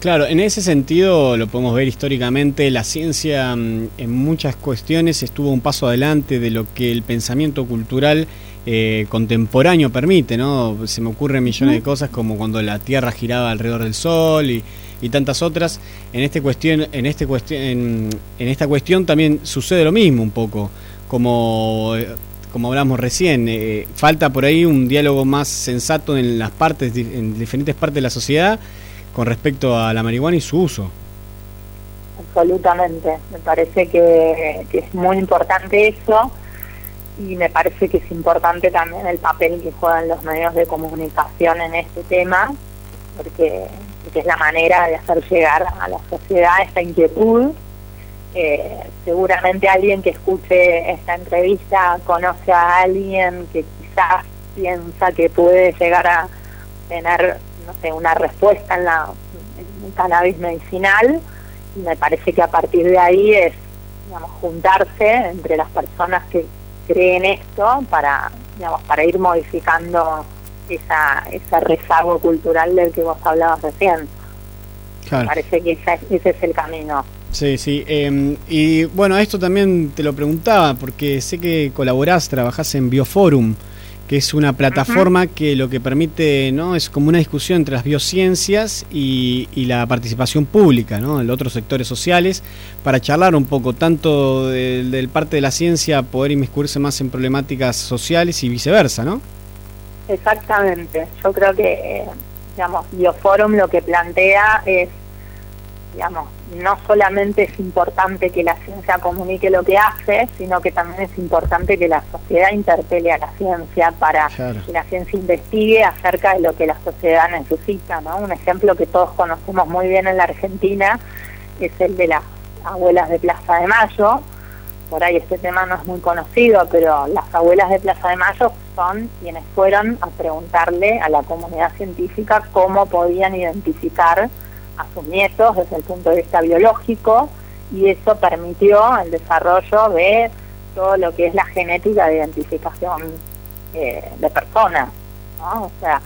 Claro, en ese sentido lo podemos ver históricamente, la ciencia mm, en muchas cuestiones estuvo un paso adelante de lo que el pensamiento cultural eh, contemporáneo permite, ¿no? Se me ocurren millones de cosas como cuando la Tierra giraba alrededor del Sol y, y tantas otras. En este cuestión, en este cuestión, en, en esta cuestión también sucede lo mismo un poco, como eh, como hablamos recién, eh, falta por ahí un diálogo más sensato en las partes, en diferentes partes de la sociedad con respecto a la marihuana y su uso. Absolutamente. Me parece que, que es muy importante eso y me parece que es importante también el papel que juegan los medios de comunicación en este tema, porque, porque es la manera de hacer llegar a la sociedad esta inquietud. Eh, seguramente alguien que escuche esta entrevista conoce a alguien que quizás piensa que puede llegar a tener no sé, una respuesta en la en el cannabis medicinal y me parece que a partir de ahí es digamos, juntarse entre las personas que creen esto para digamos, para ir modificando esa, ese rezago cultural del que vos hablabas recién. Claro. Me parece que esa- ese es el camino. Sí, sí. eh, y bueno, esto también te lo preguntaba porque sé que colaborás, trabajás en Bioforum, que es una plataforma que lo que permite no es como una discusión entre las biociencias y, y la participación pública, ¿no? en otros sectores sociales, para charlar un poco tanto del, del parte de la ciencia, poder inmiscuirse más en problemáticas sociales y viceversa, ¿no? Exactamente. Yo creo que, eh, digamos, Bioforum lo que plantea es, digamos, no solamente es importante que la ciencia comunique lo que hace, sino que también es importante que la sociedad interpele a la ciencia para Claro. que la ciencia investigue acerca de lo que la sociedad necesita, ¿no? Un ejemplo que todos conocemos muy bien en la Argentina es el de las abuelas de Plaza de Mayo, por ahí este tema no es muy conocido, pero las abuelas de Plaza de Mayo son quienes fueron a preguntarle a la comunidad científica cómo podían identificar a sus nietos desde el punto de vista biológico y eso permitió el desarrollo de todo lo que es la genética de identificación eh, de personas. ¿no? O sea,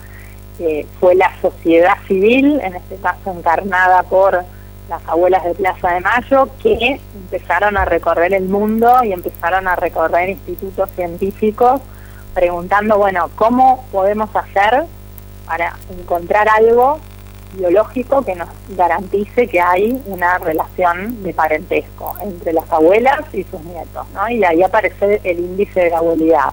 eh, fue la sociedad civil, en este caso encarnada por las abuelas de Plaza de Mayo, que empezaron a recorrer el mundo y empezaron a recorrer institutos científicos preguntando, bueno, ¿cómo podemos hacer para encontrar algo biológico que nos garantice que hay una relación de parentesco entre las abuelas y sus nietos, ¿no? Y ahí aparece el índice de abuelidad.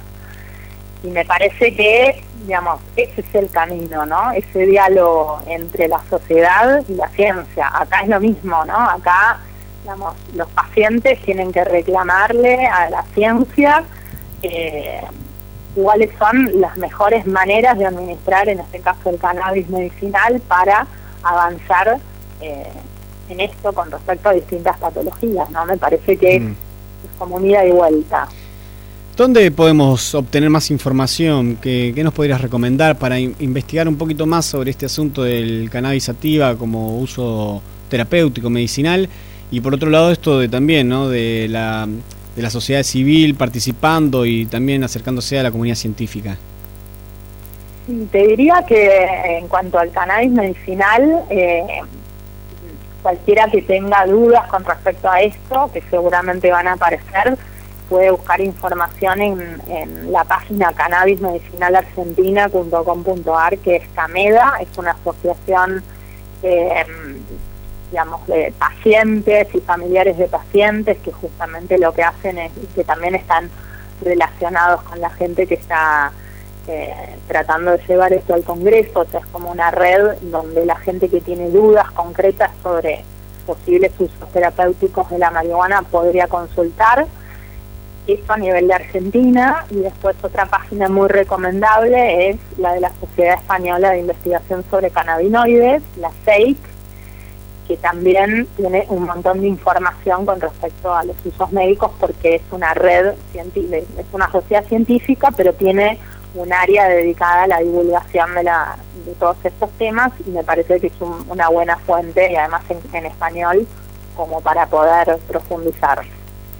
Y me parece que, digamos, ese es el camino, ¿no? Ese diálogo entre la sociedad y la ciencia. Acá es lo mismo, ¿no? Acá, digamos, los pacientes tienen que reclamarle a la ciencia eh, cuáles son las mejores maneras de administrar, en este caso el cannabis medicinal, para avanzar eh, en esto con respecto a distintas patologías, ¿no? Me parece que es, Mm. es como un ida y vuelta. ¿Dónde podemos obtener más información? ¿Qué, qué nos podrías recomendar para in- investigar un poquito más sobre este asunto del cannabis sativa como uso terapéutico, medicinal? Y por otro lado esto de también, ¿no? De la, de la sociedad civil participando y también acercándose a la comunidad científica. Te diría que en cuanto al cannabis medicinal, eh, cualquiera que tenga dudas con respecto a esto, que seguramente van a aparecer, puede buscar información en, en la página cannabismedicinalargentina.com.ar, que es CAMEDA, es una asociación eh, digamos, de pacientes y familiares de pacientes que justamente lo que hacen es que también están relacionados con la gente que está eh, tratando de llevar esto al Congreso, o sea, es como una red donde la gente que tiene dudas concretas sobre posibles usos terapéuticos de la marihuana podría consultar. Esto a nivel de Argentina y después otra página muy recomendable es la de la Sociedad Española de Investigación sobre Cannabinoides, la SEIC, que también tiene un montón de información con respecto a los usos médicos porque es una red, es una sociedad científica, pero tiene un área dedicada a la divulgación de, la, de todos estos temas y me parece que es un- una buena fuente y además en, en español como para poder profundizar.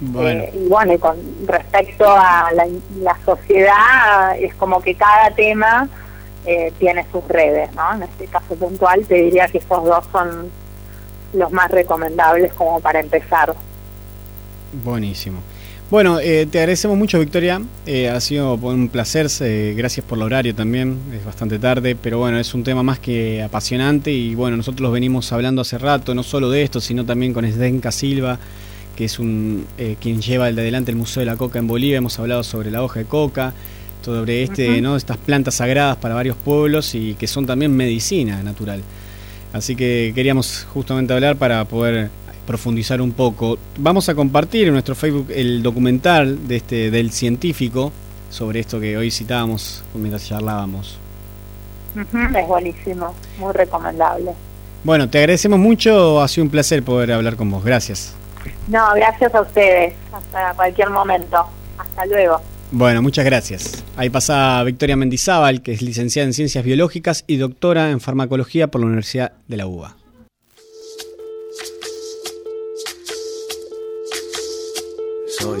Bueno. Eh, y bueno, y con respecto a la, la sociedad, es como que cada tema eh, tiene sus redes, ¿no? En este caso puntual te diría que esos dos son los más recomendables como para empezar. Buenísimo. Bueno, eh, te agradecemos mucho, Victoria. Eh, ha sido un placer. eh, gracias por el horario también. Es bastante tarde, pero bueno, es un tema más que apasionante. Y bueno, nosotros los venimos hablando hace rato, no solo de esto, sino también con Esdenka Silva, que es un eh, quien lleva el de adelante el Museo de la Coca en Bolivia. Hemos hablado sobre la hoja de coca, sobre este, Ujú. ¿no? estas plantas sagradas para varios pueblos y que son también medicina natural. Así que queríamos justamente hablar para poder profundizar un poco. Vamos a compartir en nuestro Facebook el documental de este del científico sobre esto que hoy citábamos mientras charlábamos. Ujú, Es buenísimo, muy recomendable. Bueno, te agradecemos mucho, ha sido un placer poder hablar con vos. Gracias. No, gracias a ustedes. Hasta cualquier momento. Hasta luego. Bueno, muchas gracias. Ahí pasa Victoria Mendizábal, que es licenciada en Ciencias Biológicas y doctora en Farmacología por la Universidad de la UBA. Soy,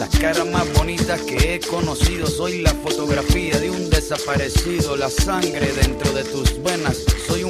Las caras más bonitas que he conocido, soy la fotografía de un desaparecido, la sangre dentro de tus venas. Soy un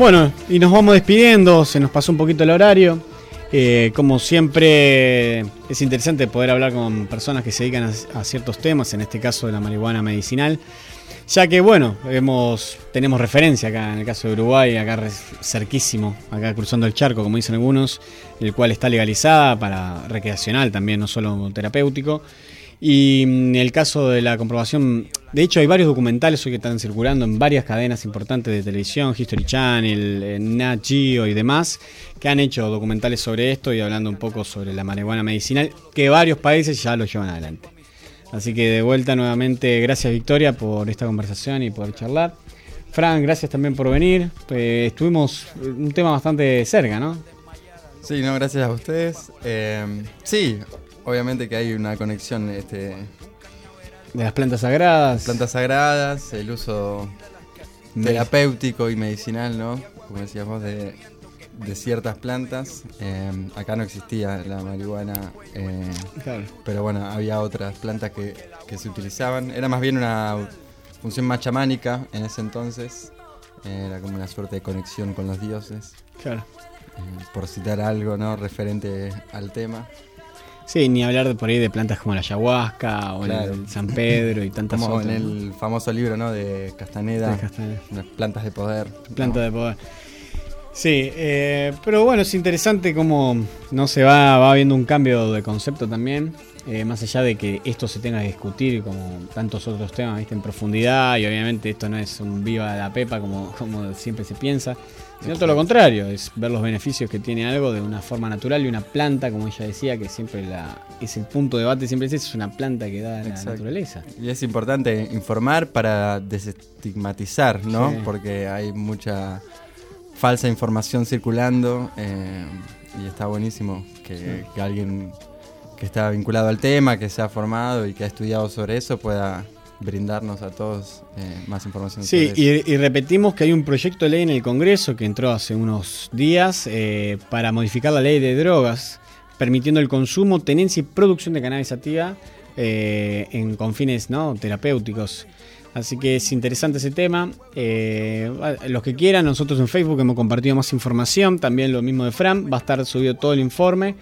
Bueno, y nos vamos despidiendo, se nos pasó un poquito el horario. Eh, como siempre, es interesante poder hablar con personas que se dedican a, ciertos temas, en este caso de la marihuana medicinal, ya que, bueno, tenemos referencia acá en el caso de Uruguay, acá cerquísimo, acá cruzando el charco, como dicen algunos, el cual está legalizada para recreacional también, no solo terapéutico. Y mm, el caso de la comprobación, de hecho hay varios documentales hoy que están circulando en varias cadenas importantes de televisión, History Channel, eh, Nat Geo y demás, que han hecho documentales sobre esto y hablando un poco sobre la marihuana medicinal, que varios países ya lo llevan adelante. Así que de vuelta nuevamente, gracias Victoria por esta conversación y por charlar. Fran, gracias también por venir. Eh, estuvimos eh, un tema bastante cerca, ¿no? Sí, no, gracias a ustedes. Sí, obviamente que hay una conexión este, De las plantas sagradas. plantas sagradas, el uso terapéutico y medicinal, ¿no? Como decíamos, de, de ciertas plantas. Eh, acá no existía la marihuana, eh, Claro. pero bueno, había otras plantas que, que se utilizaban. Era más bien una función más chamánica en ese entonces. Eh, Era como una suerte de conexión con los dioses. Claro. Eh, por citar algo, ¿no? Referente al tema. Sí, ni hablar de por ahí de plantas como la ayahuasca o Claro. el San Pedro y tantas Como otras. en el famoso libro, ¿no? De Castaneda. De Castaneda. Las plantas de poder. Planta de poder. Sí, eh, pero bueno, es interesante cómo no se va, va habiendo un cambio de concepto también, eh, más allá de que esto se tenga que discutir como tantos otros temas, ¿viste? en profundidad, y obviamente esto no es un viva la pepa como, como siempre se piensa, sino todo lo contrario, es ver los beneficios que tiene algo de una forma natural y una planta, como ella decía, que siempre la, es el punto de debate, siempre es, es una planta que da la Exacto. naturaleza. Y es importante informar para desestigmatizar, ¿no? Sí. Porque hay mucha falsa información circulando eh, y está buenísimo que, Sí. que alguien que está vinculado al tema, que se ha formado y que ha estudiado sobre eso pueda brindarnos a todos eh, más información Sí, sobre eso. y, repetimos que hay un proyecto de ley en el Congreso que entró hace unos días eh, para modificar la ley de drogas, permitiendo el consumo, tenencia y producción de cannabis sativa eh, en, con fines ¿no? terapéuticos. Así que es interesante ese tema. Eh, los que quieran, nosotros en Facebook hemos compartido más información, también lo mismo de Fran, va a estar subido todo el informe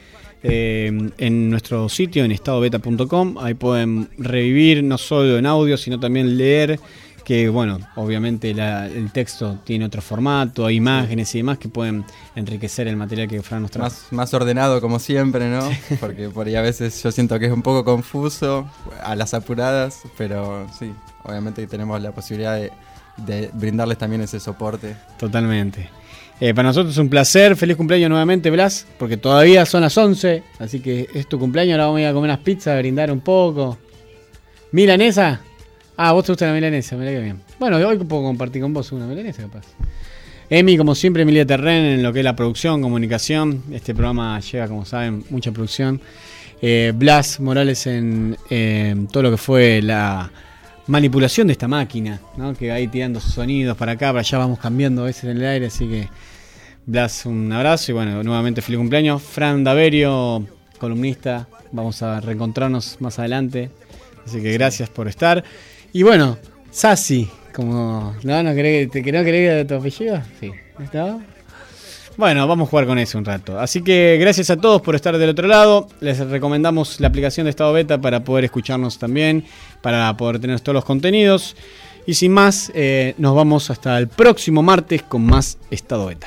eh, en nuestro sitio, en estadobeta.com. Ahí pueden revivir no solo en audio, sino también leer. Que bueno, obviamente la- el texto tiene otro formato, hay imágenes y demás que pueden enriquecer el material que Fran nos trae. Más, más ordenado como siempre, ¿no? Porque por ahí a veces yo siento que es un poco confuso a las apuradas, pero sí, obviamente tenemos la posibilidad de, de brindarles también ese soporte. Totalmente. Eh, para nosotros es un placer. Feliz cumpleaños nuevamente, Blas, porque todavía son las 11, así que es tu cumpleaños. Ahora vamos a ir a comer unas pizzas, a brindar un poco. ¿Milanesa? Ah, vos te gusta la milanesa, mirá que bien. Bueno, hoy puedo compartir con vos una milanesa, capaz. Emi, como siempre, Emilia Terren en lo que es la producción, comunicación. Este programa lleva, como saben, mucha producción. Eh, Blas Morales en eh, todo lo que fue la manipulación de esta máquina, ¿no? que ahí tirando sus sonidos para acá, para allá vamos cambiando a veces en el aire, así que Blas, un abrazo y bueno, nuevamente feliz cumpleaños. Fran Daverio, columnista, vamos a reencontrarnos más adelante, así que gracias por estar. Y bueno, Sasi, como... ¿No, no querés, te, no querés tu apellido? Sí. ¿Está? Bueno, vamos a jugar con eso un rato. Así que gracias a todos por estar del otro lado. Les recomendamos la aplicación de estado beta para poder escucharnos también, para poder tener todos los contenidos. Y sin más, eh, nos vamos hasta el próximo martes con más estado beta.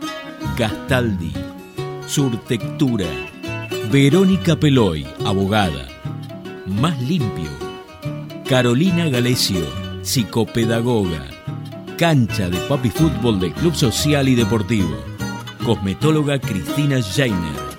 Gastaldi, Surtectura, Verónica Peloy, abogada, Más Limpio, Carolina Galesio, psicopedagoga, Cancha de Papi Fútbol del Club Social y Deportivo, Cosmetóloga Cristina Jainer,